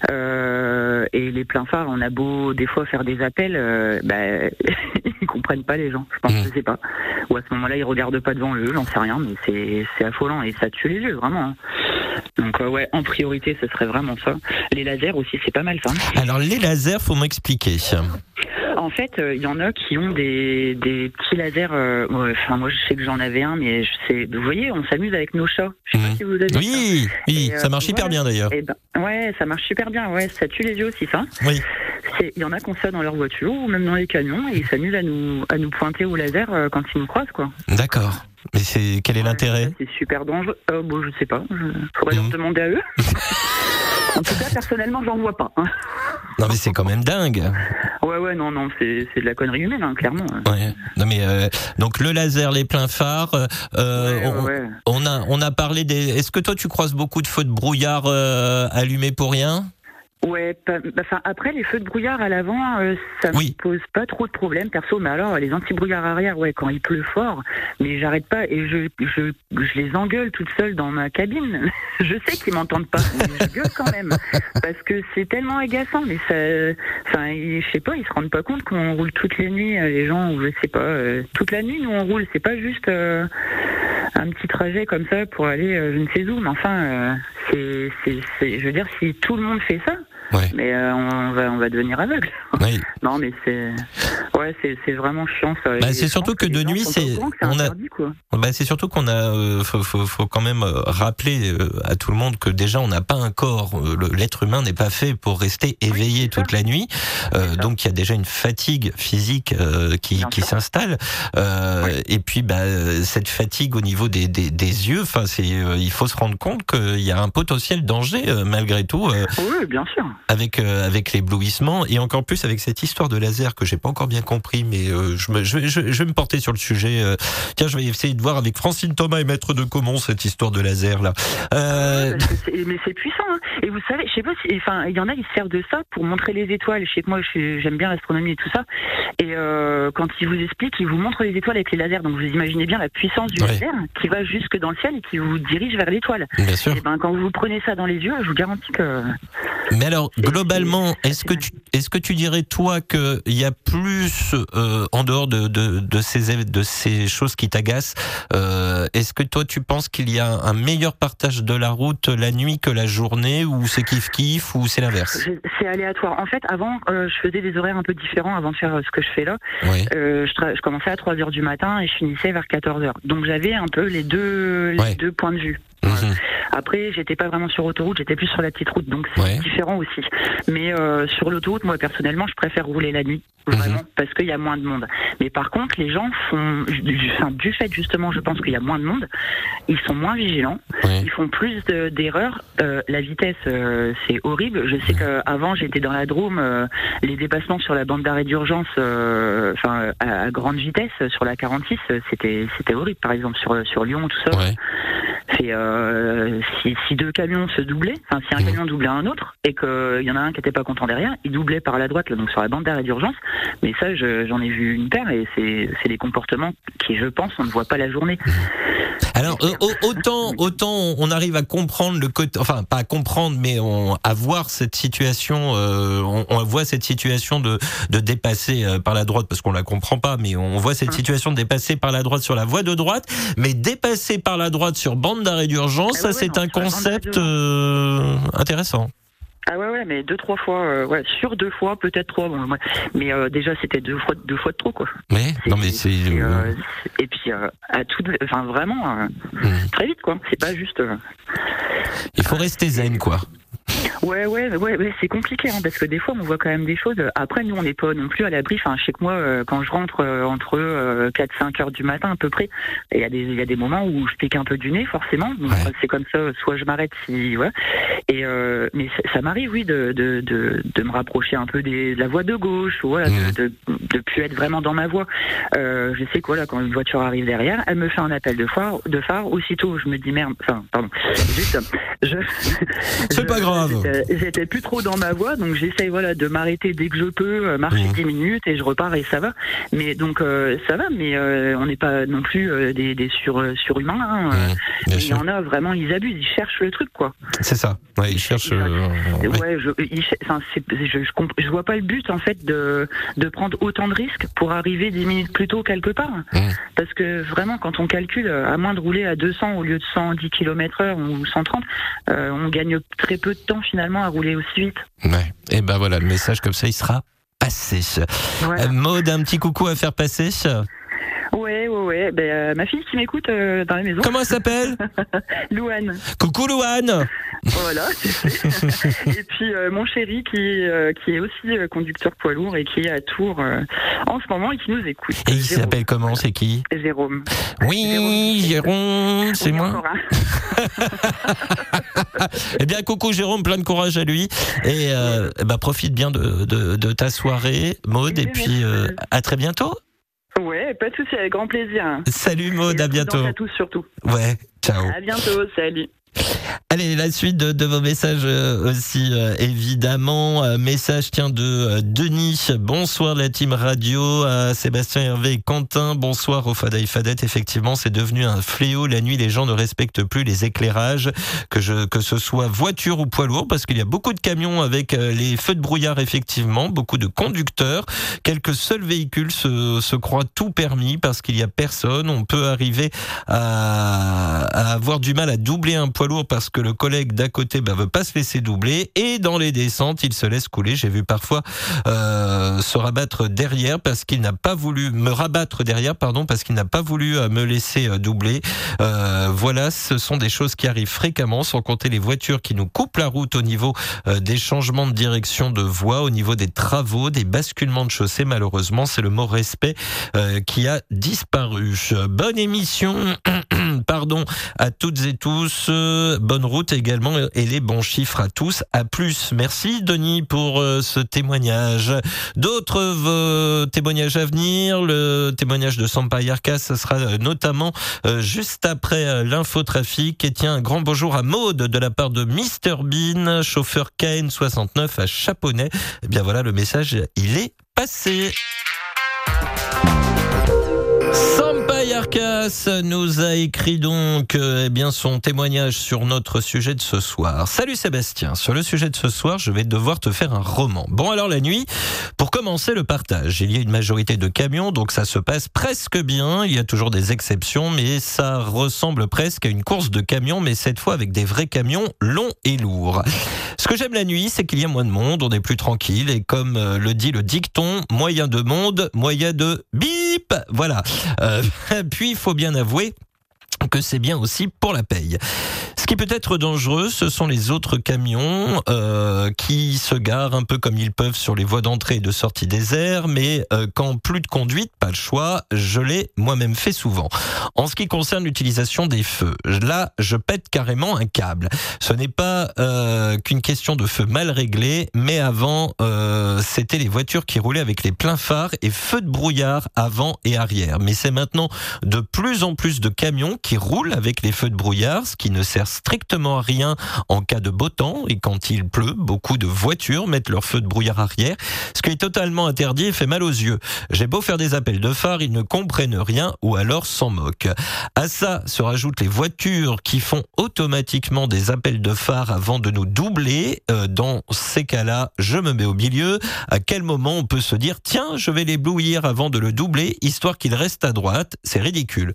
Euh, et les pleins phares, on a beau des fois faire des appels, euh, bah, ils comprennent pas les gens. Je pense, Mm. je sais pas. Ou à ce moment-là, ils regardent pas devant eux, j'en sais rien, mais c'est, c'est affolant et ça tue les yeux, vraiment. hein. Donc euh, ouais, en priorité, ce serait vraiment ça. Les lasers aussi, c'est pas mal ça. Alors les lasers, faut m'expliquer. En fait, euh, il y en a qui ont des, des petits lasers. euh, ouais, Enfin, moi, je sais que j'en avais un, mais je sais. Vous voyez, on s'amuse avec nos chats. Je sais pas si vous avez. Oui, oui, Et, euh, ça marche hyper voilà. bien d'ailleurs. Eh ben, ouais, ça marche super bien. Ouais, ça tue les yeux aussi, ça. Oui. Il y en a qui ont ça dans leur voiture ou même dans les camions et ils s'amusent à nous à nous pointer au laser euh, quand ils nous croisent, quoi. D'accord. Mais c'est quel est l'intérêt? C'est super dangereux. Euh, bon, je sais pas. Je... Faudrait Mhm. leur demander à eux. en tout cas, personnellement, j'en vois pas. hein. Non mais c'est quand même dingue. Ouais, ouais, non, non, c'est de la connerie humaine, hein, clairement. Ouais. Non mais euh, donc le laser, les pleins phares. euh, Ouais, on, ouais. on a on a parlé des. Est-ce que toi tu croises beaucoup de feux de brouillard euh, allumés pour rien? Ouais, bah, enfin après les feux de brouillard à l'avant, euh, ça Oui. me pose pas trop de problèmes perso. Mais alors les anti-brouillards arrière, ouais, quand il pleut fort, mais j'arrête pas et je, je je les engueule toute seule dans ma cabine. je sais qu'ils m'entendent pas, mais je gueule quand même parce que c'est tellement agaçant. Mais ça, enfin, je sais pas, ils se rendent pas compte qu'on roule toutes les nuits, euh, les gens, ou je sais pas, euh, toute la nuit nous on roule. C'est pas juste euh, un petit trajet comme ça pour aller euh, je ne sais où, mais enfin, euh, c'est c'est c'est, je veux dire si tout le monde fait ça. Ouais. Mais euh, on va on va devenir aveugle. Oui. non mais c'est ouais c'est vraiment chiant ça. Bah, c'est surtout que de nuit, c'est- on a-. Bah, c'est surtout qu'on a, euh, faut, faut, faut quand même euh, rappeler euh, à tout le monde que déjà on n'a pas un corps, l'être humain n'est pas fait pour rester éveillé ça. toute la nuit, Euh, donc il y a déjà une fatigue physique euh, qui, qui s'installe, Euh, et puis bah, cette fatigue au niveau des, des, des yeux, enfin c'est, euh, il faut se rendre compte qu'il y a un potentiel danger euh, malgré tout Oui bien sûr. Avec euh, avec l'éblouissement et encore plus avec cette histoire de laser que j'ai pas encore bien compris, mais euh, je, me, je, vais- je, je vais me porter sur le sujet. euh. tiens, je vais essayer de voir avec Francine Thomas et Maître de Comont cette histoire de laser là. Euh, c'est- mais c'est puissant. hein. Et vous savez, je sais pas si, enfin, il y en a qui se servent de ça pour montrer les étoiles. Je sais que moi, j'aime bien l'astronomie et tout ça. Et euh, quand ils vous expliquent, ils vous montrent les étoiles avec les lasers. Donc vous imaginez bien la puissance du Ouais. laser qui va jusque dans le ciel et qui vous dirige vers l'étoile. bien sûr. Et ben quand vous prenez ça dans les yeux, je vous garantis que Mais alors, globalement, est-ce que tu est-ce que tu dirais toi qu'il y a plus euh, en dehors de, de, de ces de ces choses qui t'agacent euh, Est-ce que toi tu penses qu'il y a un meilleur partage de la route la nuit que la journée ou c'est kiff kiff ou c'est l'inverse? C'est aléatoire. En fait, avant, euh, je faisais des horaires un peu différents avant de faire euh, ce que je fais là. Oui. Euh, je, je commençais à 3 heures du matin et je finissais vers 14 heures. Donc j'avais un peu les deux, les Ouais. deux points de vue. Mhm. Après, j'étais pas vraiment sur autoroute, j'étais plus sur la petite route, donc c'est Ouais. différent aussi. Mais euh, sur l'autoroute, moi personnellement, je préfère rouler la nuit, Mhm. vraiment, parce qu'il y a moins de monde. Mais par contre, les gens font, du, enfin, du fait justement, je pense qu'il y a moins de monde, ils sont moins vigilants, Ouais. ils font plus de- d'erreurs. Euh, la vitesse, euh, c'est horrible. Je sais qu'avant, j'étais dans la Drôme, euh, les dépassements sur la bande d'arrêt d'urgence, euh, enfin à, à grande vitesse sur la 46, euh, c'était c'était horrible. Par exemple sur sur Lyon, tout ça. Ouais. C'est euh, si, si deux camions se doublaient, enfin si un Mhm. camion doublait un autre et qu'il y en a un qui était pas content derrière, il doublait par la droite là, donc sur la bande d'arrêt d'urgence. Mais ça, je- j'en ai vu une paire et c'est c'est des comportements qui, je pense, on ne voit pas la journée. Alors euh, au- autant autant on arrive à comprendre le côté, enfin pas à comprendre, mais on, à voir cette situation, euh, on, on voit cette situation de de dépasser euh, par la droite parce qu'on la comprend pas, mais on voit cette situation de dépasser par la droite sur la voie de droite, mais dépasser par la droite sur bande d'arrêt d'urgence, Ah ça c'est un concept euh, intéressant. Ah ouais ouais mais deux trois fois euh, ouais sur deux fois peut-être trois bon, ouais. mais euh, déjà c'était deux fois deux fois de trop quoi Mais non mais c'est et, euh, et puis euh, à tout enfin vraiment euh, Mhm. très vite quoi c'est pas juste euh, il faut rester zen quoi. Ouais, ouais, ouais, ouais c'est compliqué hein, parce que des fois on voit quand même des choses. Après, nous on n'est pas non plus à l'abri. Enfin, je sais que moi, euh, quand je rentre euh, entre 4-5 heures du matin à peu près, il y a des il y a des moments où je pique un peu du nez forcément. Ouais. C'est comme ça. Soit je m'arrête si ouais. Et euh, mais ça, ça m'arrive oui de, de de de me rapprocher un peu des, de la voie de gauche ou voilà de, de plus être vraiment dans ma voie. Euh, je sais que voilà quand une voiture arrive derrière, elle me fait un appel de phare. De phare. Aussitôt, je me dis merde. Enfin, pardon. Juste, je. C'est pas grave. J'étais- J'étais plus trop dans ma voie, donc j'essaye voilà de m'arrêter dès que je peux, euh, marcher Mhm. 10 minutes et je repars et ça va. Mais donc euh, ça va, mais euh, on n'est pas non plus euh, des, des sur surhumains. hein. Mmh, Il y en a vraiment, ils abusent, ils cherchent le truc quoi. C'est ça. Ouais, ils cherchent. euh, ouais. Je, ils cher- enfin, c'est- je, je, comp- je vois pas le but en fait de de prendre autant de risques pour arriver 10 minutes plus tôt quelque part. Mhm. Parce que vraiment, quand on calcule, à moins de rouler à 200 au lieu de 110 km/h ou 130, euh, on gagne très peu de temps finalement à rouler aussi vite. Ouais. Et ben voilà, le message comme ça, il sera passé. Voilà. Euh, Maud, un petit coucou à faire passer. Ouais, ouais, ouais. Ben, euh, ma fille qui m'écoute euh, dans la maison, Comment elle s'appelle Louane. Coucou Louane. Voilà. et puis euh, mon chéri qui, euh, qui est aussi conducteur poids lourd et qui est à Tours euh, en ce moment et qui nous écoute. Et il s'appelle comment C'est qui Jérôme. Oui, Jérôme, c'est moi. Eh bien, coucou Jérôme, plein de courage à lui. Et ben, profite bien de, de, de ta soirée, Maud. Et puis, euh, à très bientôt. Ouais, pas de souci, avec grand plaisir. Salut Maud, à bientôt. À tous surtout. Ouais, ciao. À bientôt, salut. Allez, la suite de, vos messages euh, aussi, euh, évidemment. Euh, message, tiens, de Denis. Bonsoir la team radio. Sébastien Hervé et Quentin. Bonsoir au Fada et Fadette. Effectivement, c'est devenu un fléau. La nuit, les gens ne respectent plus les éclairages, que, que ce soit voiture ou poids lourd, parce qu'il y a beaucoup de camions avec les feux de brouillard, effectivement, beaucoup de conducteurs. Quelques seuls véhicules se, croient tout permis parce qu'il y a personne. On peut arriver à, à avoir du mal à doubler un poids lourd parce que le collègue d'à côté bah, veut pas se laisser doubler et dans les descentes il se laisse couler. J'ai vu parfois euh, se rabattre derrière parce qu'il n'a pas voulu me rabattre derrière pardon parce qu'il n'a pas voulu euh, me laisser euh, doubler. Voilà, ce sont des choses qui arrivent fréquemment sans compter les voitures qui nous coupent la route au niveau des changements de direction de voie, au niveau des travaux, des basculements de chaussée. Malheureusement, c'est le mot respect qui a disparu. Bonne émission, pardon, à toutes et tous. Euh, bonne route également et les bons chiffres à tous. À plus. Merci Denis pour euh, ce témoignage. D'autres euh, témoignages à venir. Le témoignage de Sampa Yarka, ce sera notamment juste après l'infotrafic. Et tiens, un grand bonjour à Maude de la part de Mr Bean, chauffeur KN69 à Chaponnet. Eh bien voilà, le message, il est passé. Sampa Yarkas nous a écrit donc euh, eh bien son témoignage sur notre sujet de ce soir. Salut Sébastien, sur le sujet de ce soir, je vais devoir te faire un roman. Bon alors la nuit, pour commencer le partage, il y a une majorité de camions donc ça se passe presque bien, il y a toujours des exceptions mais ça ressemble presque à une course de camions mais cette fois avec des vrais camions longs et lourds. Ce que j'aime la nuit, c'est qu'il y a moins de monde, on est plus tranquille et comme euh, le dit le dicton, moyen de monde, moyen de bip. Voilà. Euh, puis il faut bien avouer que c'est bien aussi pour la paye. Ce qui peut être dangereux, ce sont les autres camions euh, qui se garent un peu comme ils peuvent sur les voies d'entrée et de sortie des airs, mais euh, quand plus de conduite, pas le choix, je l'ai moi-même fait souvent. En ce qui concerne l'utilisation des feux, là, je pète carrément un câble. Ce n'est pas euh, qu'une question de feu mal réglé, mais avant, euh, c'était les voitures qui roulaient avec les pleins phares et feux de brouillard avant et arrière. Mais c'est maintenant de plus en plus de camions qui roulent avec les feux de brouillard, ce qui ne sert strictement à rien en cas de beau temps et quand il pleut, beaucoup de voitures mettent leur feu de brouillard arrière, ce qui est totalement interdit et fait mal aux yeux. J'ai beau faire des appels de phare, ils ne comprennent rien ou alors s'en moquent. À ça se rajoutent les voitures qui font automatiquement des appels de phare avant de nous doubler. Euh, dans ces cas-là, je me mets au milieu. À quel moment on peut se dire tiens, je vais l'éblouir avant de le doubler, histoire qu'il reste à droite? C'est ridicule.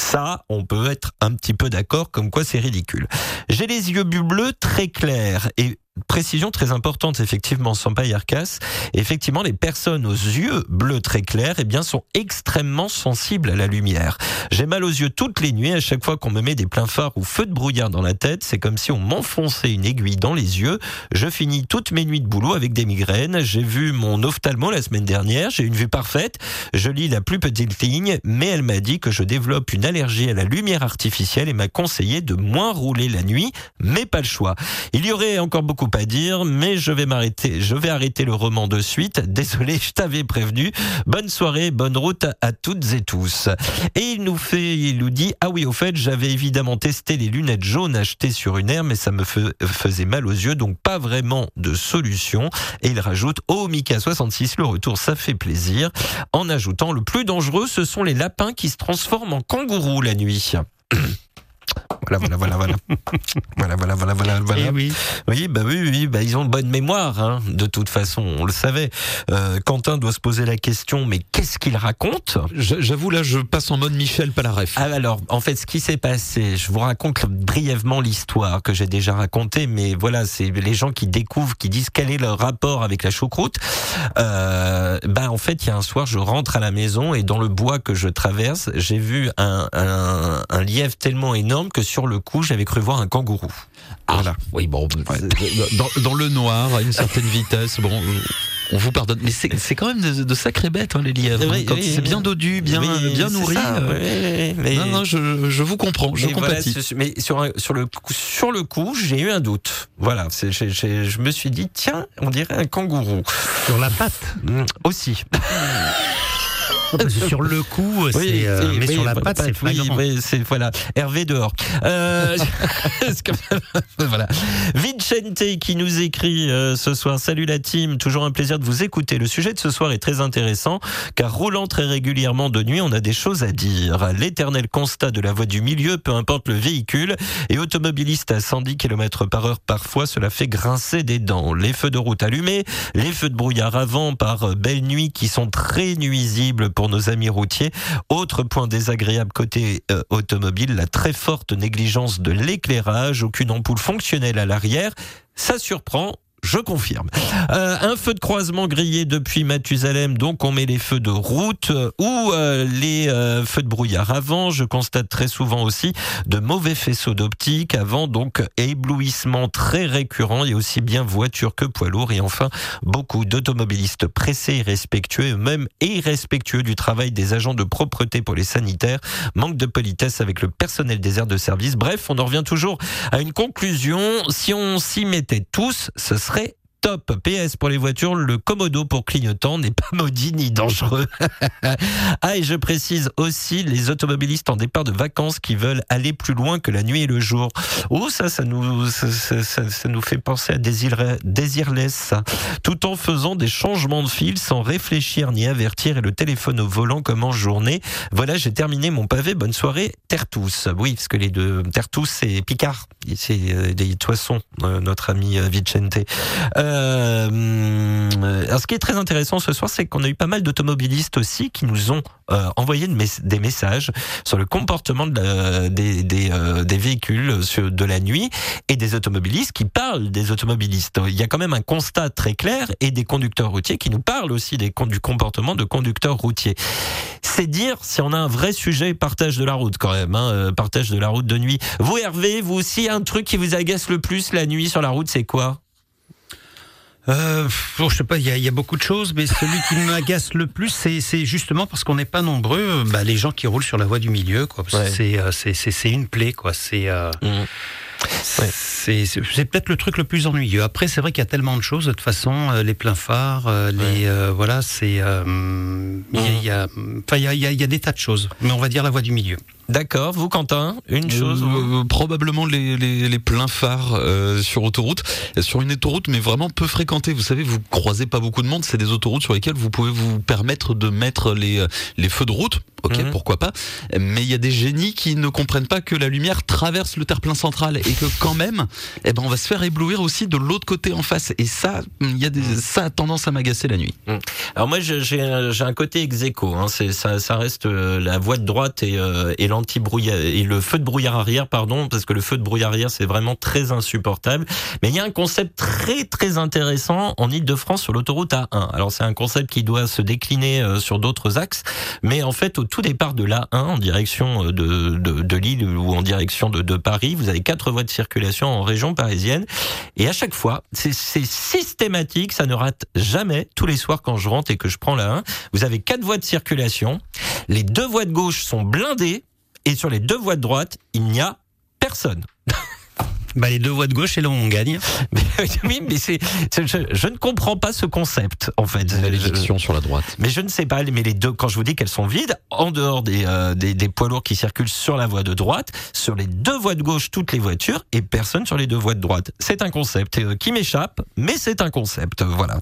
Ça, on peut être un petit peu d'accord, comme quoi c'est ridicule. J'ai les yeux bleus très clairs et précision très importante effectivement sans pas Arcas. Effectivement, les personnes aux yeux bleus très clairs eh bien sont extrêmement sensibles à la lumière. J'ai mal aux yeux toutes les nuits à chaque fois qu'on me met des pleins phares ou feux de brouillard dans la tête, c'est comme si on m'enfonçait une aiguille dans les yeux. Je finis toutes mes nuits de boulot avec des migraines. J'ai vu mon ophtalmo la semaine dernière, j'ai une vue parfaite. Je lis la plus petite ligne, mais elle m'a dit que je développe une allergie à la lumière artificielle et m'a conseillé de moins rouler la nuit, mais pas le choix. Il y aurait encore beaucoup à dire, mais je vais m'arrêter. Je vais arrêter le roman de suite. Désolé, je t'avais prévenu. Bonne soirée, bonne route à toutes et tous. Et il nous fait, il nous dit, ah oui, au fait, j'avais évidemment testé les lunettes jaunes achetées sur une aire, mais ça me faisait mal aux yeux, donc pas vraiment de solution. Et il rajoute, oh Mika 66, le retour, ça fait plaisir. En ajoutant, le plus dangereux, ce sont les lapins qui se transforment en kangourous la nuit. Voilà, voilà, voilà, voilà. voilà, voilà, voilà, voilà, voilà. Eh oui. Oui, bah oui, oui, bah ils ont de bonne mémoire, hein, de toute façon, on le savait. Euh, Quentin doit se poser la question, mais qu'est-ce qu'il raconte? J'avoue, là, je passe en mode Michel Palaref. Ah, alors, en fait, ce qui s'est passé, je vous raconte brièvement l'histoire que j'ai déjà racontée, mais voilà, c'est les gens qui découvrent, qui disent quel est leur rapport avec la choucroute. Euh, bah, en fait, il y a un soir, je rentre à la maison et dans le bois que je traverse, j'ai vu un, un, un lièvre tellement énorme que sur le coup, j'avais cru voir un kangourou. Ah, voilà. Oui, bon, dans, dans, le noir, à une certaine vitesse, bon, on vous pardonne. Mais c'est quand même de, de sacrées bêtes, hein, les lièvres. Oui, Quand oui, c'est bien dodu, bien, bien nourri. ça, euh, oui, mais- Non, non, je, je vous comprends, je mais voilà, compatis. ce- mais sur, un- sur, le, coup- sur le coup, j'ai eu un doute. Voilà, je me suis dit, tiens, on dirait un kangourou. Sur la patte. Mm, Aussi. Sur le coup, c'est, euh, oui, mais oui, sur la oui, patte, c'est oui, flagrant. oui, c'est voilà. Hervé dehors. Euh, voilà. Vicente qui nous écrit euh, ce soir. Salut la team, toujours un plaisir de vous écouter. Le sujet de ce soir est très intéressant car roulant très régulièrement de nuit, on a des choses à dire. L'éternel constat de la voie du milieu, peu importe le véhicule, et automobiliste à 110 km par heure parfois, cela fait grincer des dents. Les feux de route allumés, les feux de brouillard avant par euh, belle nuit qui sont très nuisibles pour nos amis routiers. Autre point désagréable côté euh, automobile, la très forte négligence de l'éclairage, aucune ampoule fonctionnelle à l'arrière. Ça surprend. Je confirme. Euh, un feu de croisement grillé depuis Mathusalem, donc on met les feux de route euh, ou euh, les feux de brouillard avant. Je constate très souvent aussi de mauvais faisceaux d'optique avant, donc éblouissement très récurrent et aussi bien voiture que poids lourd. Et enfin, beaucoup d'automobilistes pressés, irrespectueux, et même irrespectueux du travail des agents de propreté pour les sanitaires, manque de politesse avec le personnel des aires de service. Bref, on en revient toujours à une conclusion. Si on s'y mettait tous, ce serait serait top. PS pour les voitures, le Komodo pour clignotant n'est pas maudit ni dangereux. ah, et je précise aussi les automobilistes en départ de vacances qui veulent aller plus loin que la nuit et le jour. Oh, ça, ça nous, ça, nous fait penser à Désir- Désirless. Tout en faisant des changements de fil sans réfléchir ni avertir et le téléphone au volant comme en journée. Voilà, j'ai terminé mon pavé. Bonne soirée, Tertous. Oui, parce que les deux, Tertous, c'est Picard. C'est euh, des Toissons, euh, notre ami euh, Vicente. Euh, Euh, hum, alors, ce qui est très intéressant ce soir, c'est qu'on a eu pas mal d'automobilistes aussi qui nous ont euh, envoyé des messages sur le comportement euh, des véhicules de la nuit et des automobilistes qui parlent des automobilistes. Il y a quand même un constat très clair et des conducteurs routiers qui nous parlent aussi des, du comportement de conducteurs routiers. C'est dire si on a un vrai sujet partage de la route quand même, hein, partage de la route de nuit. Vous Hervé, vous aussi, un truc qui vous agace le plus la nuit sur la route, c'est quoi? Euh, bon, je sais pas, il y, a- il y a beaucoup de choses, mais celui qui m'agace le plus, c'est justement parce qu'on n'est pas nombreux, euh, bah, les gens qui roulent sur la voie du milieu, quoi. Ouais. euh, c'est une plaie, quoi. C'est euh, Mmh. c'est peut-être le truc le plus ennuyeux. Après, c'est vrai qu'il y a tellement de choses. De toute façon, euh, les pleins phares, les euh, voilà, c'est il y a- il y a y a, il y a- il y a des tas de choses, mais on va dire la voie du milieu. D'accord, vous Quentin, une chose vous Euh, probablement les, les, les pleins phares euh, sur autoroute, Euh, sur une autoroute mais vraiment peu fréquentée. Vous savez, vous croisez pas beaucoup de monde. C'est des autoroutes sur lesquelles vous pouvez vous permettre de mettre les euh, les feux de route. Ok, Mhm. pourquoi pas. Mais il y a des génies qui ne comprennent pas que la lumière traverse le terre-plein central et que quand même, eh ben on va se faire éblouir aussi de l'autre côté en face. Et ça, il y a des, ça a tendance à m'agacer la nuit. Alors moi j'ai un- côté ex aequo, hein, c'est ça, ça reste euh, la voie de droite et, euh, et l'anti le feu de brouillard arrière pardon parce que le feu de brouillard arrière c'est vraiment très insupportable. Mais il y a un concept très très intéressant en Île-de-France sur l'autoroute A1. Alors c'est un concept qui doit se décliner euh, sur d'autres axes, mais en fait au tout départ de l'A1 en direction euh, de, de, de Lille ou en direction de, de Paris, vous avez quatre voies de circulation en région parisienne et à chaque fois c'est c'est systématique, ça ne rate jamais. Tous les soirs quand je rentre et que je prends la 1, vous avez quatre voies de circulation. Les deux voies de gauche sont blindées et sur les deux voies de droite, il n'y a personne. Bah, les deux voies de gauche, c'est là où on gagne. Mais, oui, mais c'est, c'est- je, je ne comprends pas ce concept en fait. Malédiction sur la droite. mais je ne sais pas, mais les deux, quand je vous dis qu'elles sont vides, en dehors des, euh, des, des poids lourds qui circulent sur la voie de droite, sur les deux voies de gauche, toutes les voitures, et personne sur les deux voies de droite. C'est un concept euh, qui m'échappe, mais c'est un concept, voilà.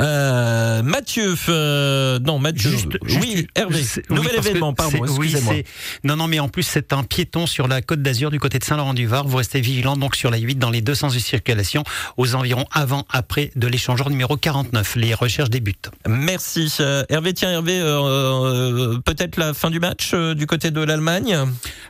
Euh, Mathieu, euh, non, Mathieu, Juste- oui, juste- Hervé, oui, nouvel événement, pardon, c'est- oui, excusez-moi. c'est- non, non, mais en plus, c'est un piéton sur la côte d'Azur du côté de Saint-Laurent-du-Var. Vous restez vigilant donc sur la 8 dans les deux sens de circulation aux environs avant, après de l'échangeur numéro 49. Les recherches débutent. Merci. Euh, Hervé, tiens, Hervé, euh, euh, peut-être la fin du match euh, du côté de l'Allemagne?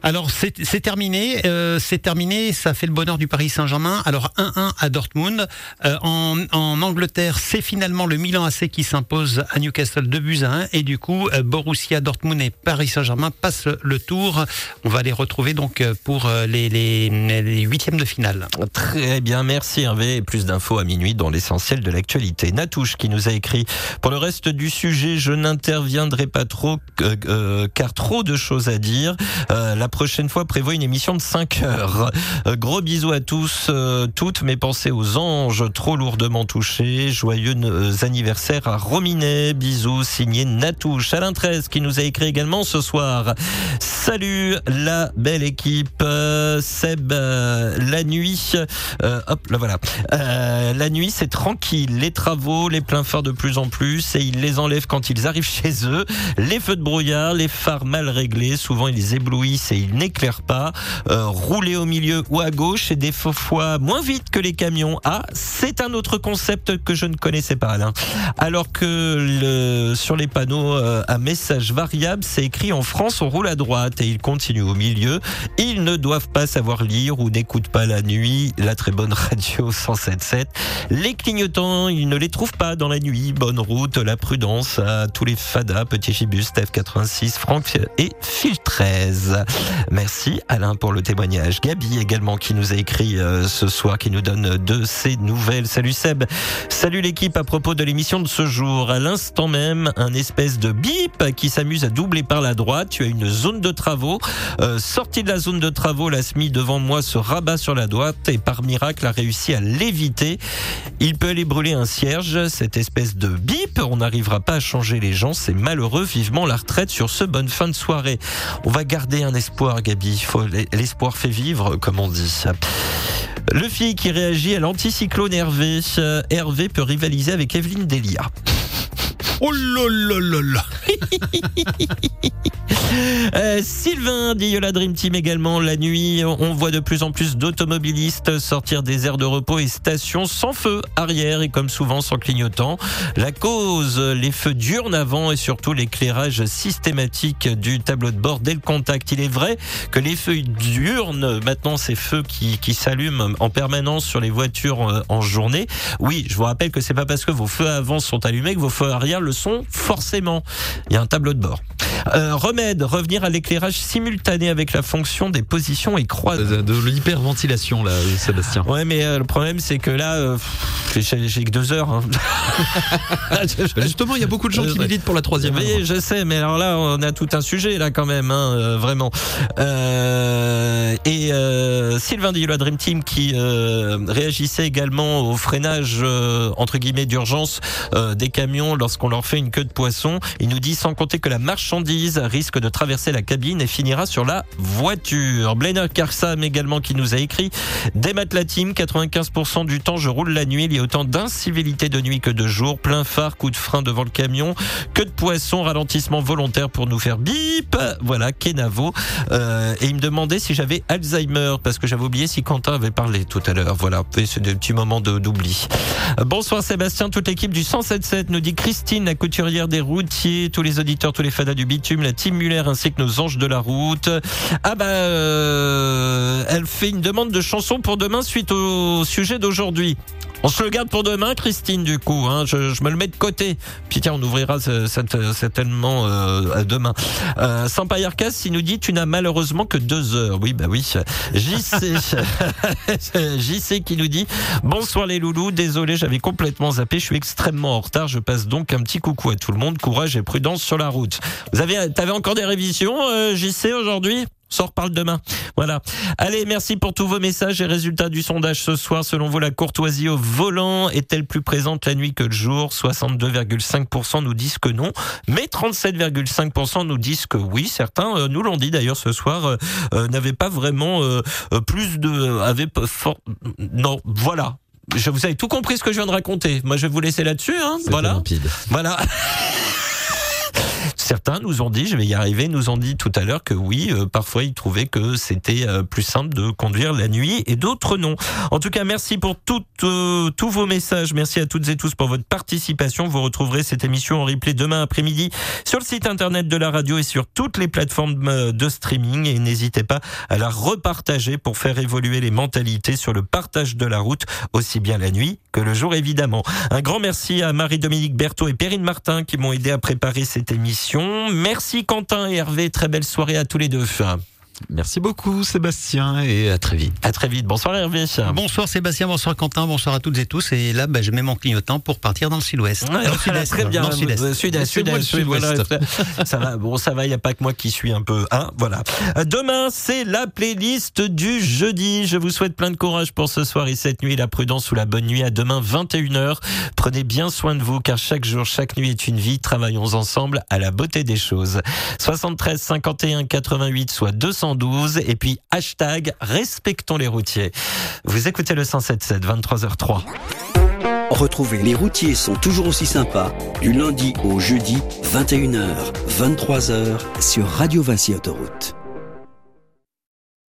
Alors, c'est terminé. euh, c'est terminé. Ça fait le bonheur du Paris Saint-Germain. Alors, 1-1 à Dortmund. En, en Angleterre, c'est finalement le Milan AC qui s'impose à Newcastle 2 buts à 1. Et du coup, Borussia Dortmund et Paris Saint-Germain passent le tour. On va les retrouver donc pour les, les, les huitièmes de finale. Très bien, merci Hervé. Plus d'infos à minuit dans l'essentiel de l'actualité. Natouche qui nous a écrit Pour le reste du sujet, je n'interviendrai pas trop euh, euh, car trop de choses à dire. Euh, la prochaine fois, prévoit une émission de 5 heures. Gros bisous à tous, toutes mes pensées aux anges trop lourdement touchés. Joyeux anniversaire à Rominet. Bisous, signé Natouche. Alain 13 qui nous a écrit également ce soir. Salut la belle équipe. Seb, euh, la nuit. Euh, hop, là voilà. Euh, la nuit, c'est tranquille. Les travaux, les pleins phares de plus en plus, et ils les enlèvent quand ils arrivent chez eux. Les feux de brouillard, les phares mal réglés, souvent ils éblouissent et ils n'éclairent pas. Euh, rouler au milieu ou à gauche, et des fois moins vite que les camions. Ah, c'est un autre concept que je ne connaissais pas, Alain. Alors que le, sur les panneaux euh, à message variable, c'est écrit en France, on roule à droite et il continue au milieu. Ils ne doivent pas savoir lire ou n'écoutent pas la nuit la très bonne radio 107.7. Les clignotants, ils ne les trouvent pas dans la nuit. Bonne route, la prudence à tous les fadas, Petit Gibus, Steph 86, Franck et Phil 13. Merci Alain pour le témoignage. Gabi également qui nous a écrit euh, ce soir, qui nous donne de ses nouvelles. Salut Seb. Salut l'équipe à propos de l'émission de ce jour. À l'instant même, un espèce de bip qui s'amuse à doubler par la droite. Tu as une zone de travaux. Euh, sorti de la zone de travaux, la SMI devant moi se rabat sur la droite et par miracle a réussi à l'éviter. Il peut aller brûler un cierge. Cette espèce de bip, on n'arrivera pas à changer les gens. C'est malheureux. Vivement la retraite sur ce bonne fin de soirée. On va garder un espoir, Gabi. L'espoir fait vivre, comme on dit. Le fille qui réagit à l'anticyclone Hervé. Euh, Hervé peut rivaliser avec Evelyne Delia. Oh là Euh, Sylvain dit la Dream Team également. La nuit, on voit de plus en plus d'automobilistes sortir des aires de repos et stations sans feu arrière et comme souvent sans clignotant. La cause, les feux diurnes avant et surtout l'éclairage systématique du tableau de bord dès le contact. Il est vrai que les feux diurnes, maintenant ces feux qui, qui s'allument en permanence sur les voitures euh, en journée. Oui, je vous rappelle que c'est pas parce que vos feux avant sont allumés que vos feux arrière le sont forcément. Il y a un tableau de bord. Euh, remède, revenir à l'éclairage simultané avec la fonction des positions et croix. De, de l'hyperventilation là, Sébastien. Ouais, mais euh, le problème c'est que là, euh, j'ai que deux heures. hein. Bah, Justement, il y a beaucoup de gens qui militent pour la troisième. Oui, je sais, mais alors là, on a tout un sujet là quand même, hein, euh, vraiment. Euh, et euh, Sylvain dit la Dream Team qui euh, réagissait également au freinage euh, entre guillemets d'urgence euh, des camions lorsqu'on leur fait une queue de poisson. Il nous dit sans compter que la marchandise risque de traverser la cabine et finira sur la voiture. Blainer Karsam également qui nous a écrit Démat la team, 95% du temps je roule la nuit. Il y a autant d'incivilités de nuit que de jour. Plein phare, coup de frein devant le camion, que de poisson, ralentissement volontaire pour nous faire bip. Voilà, Kenavo. Euh, et il me demandait si j'avais Alzheimer parce que j'avais oublié si Quentin avait parlé tout à l'heure. Voilà, c'est des petits moments d'oubli. Bonsoir Sébastien, toute l'équipe du 177 nous dit Christine, la couturière des routiers, tous les auditeurs, tous les fadas du bitume, la team Muller ainsi que nos anges de la route. Ah bah, euh, elle fait une demande de chanson pour demain suite au sujet d'aujourd'hui. On se le garde pour demain, Christine, du coup. Hein, je, je me le mets de côté. Puis tiens, on ouvrira certainement euh, demain. Euh, Sampayarkas, il nous dit tu n'as malheureusement que deux heures. Oui, bah oui. JC, JC qui nous dit bonsoir les loulous. Désolé, j'avais complètement zappé. Je suis extrêmement en retard. Je passe donc un petit coucou à tout le monde. Courage et prudence sur la route. Vous avez, t'avais encore des révisions, euh, JC aujourd'hui? S'en reparle demain. Voilà. Allez, merci pour tous vos messages et résultats du sondage ce soir. Selon vous, la courtoisie au volant est-elle plus présente la nuit que le jour? 62,5% nous disent que non, mais 37,5% nous disent que oui. Certains euh, nous l'ont dit d'ailleurs ce soir, euh, euh, n'avaient pas vraiment euh, plus de... Avaient. Non, voilà. Je, vous avez tout compris ce que je viens de raconter. Moi, je vais vous laisser là-dessus. Hein. Voilà. limpide. Voilà. Certains nous ont dit, je vais y arriver, nous ont dit tout à l'heure que oui, euh, parfois ils trouvaient que c'était euh, plus simple de conduire la nuit et d'autres non. En tout cas, merci pour euh, tous vos messages. Merci à toutes et tous pour votre participation. Vous retrouverez cette émission en replay demain après-midi sur le site internet de la radio et sur toutes les plateformes euh, de streaming. Et n'hésitez pas à la repartager pour faire évoluer les mentalités sur le partage de la route, aussi bien la nuit que le jour évidemment. Un grand merci à Marie-Dominique Berthaud et Perrine Martin qui m'ont aidé à préparer cette émission. Merci Quentin et Hervé, très belle soirée à tous les deux. Merci beaucoup Sébastien et à très vite. À très vite. Bonsoir Hervé. Bonsoir Sébastien, bonsoir Quentin, bonsoir à toutes et tous. Et là, bah, je mets mon clignotant pour partir dans le sud-ouest. Ouais, très bien. Dans le sud-est. Sud-est, sud-ouest. ça va, bon, ça va, il n'y a pas que moi qui suis un peu, hein, voilà. Euh, Demain, c'est la playlist du jeudi. Je vous souhaite plein de courage pour ce soir et cette nuit. La prudence ou la bonne nuit. À demain, 21h. Prenez bien soin de vous, car chaque jour, chaque nuit est une vie. Travaillons ensemble à la beauté des choses. 73 51 88 soit 212 et puis hashtag respectons les routiers. Vous écoutez le 177 23h03. Retrouvez Les routiers sont toujours aussi sympas du lundi au jeudi 21h, 23h sur Radio Vinci Autoroute.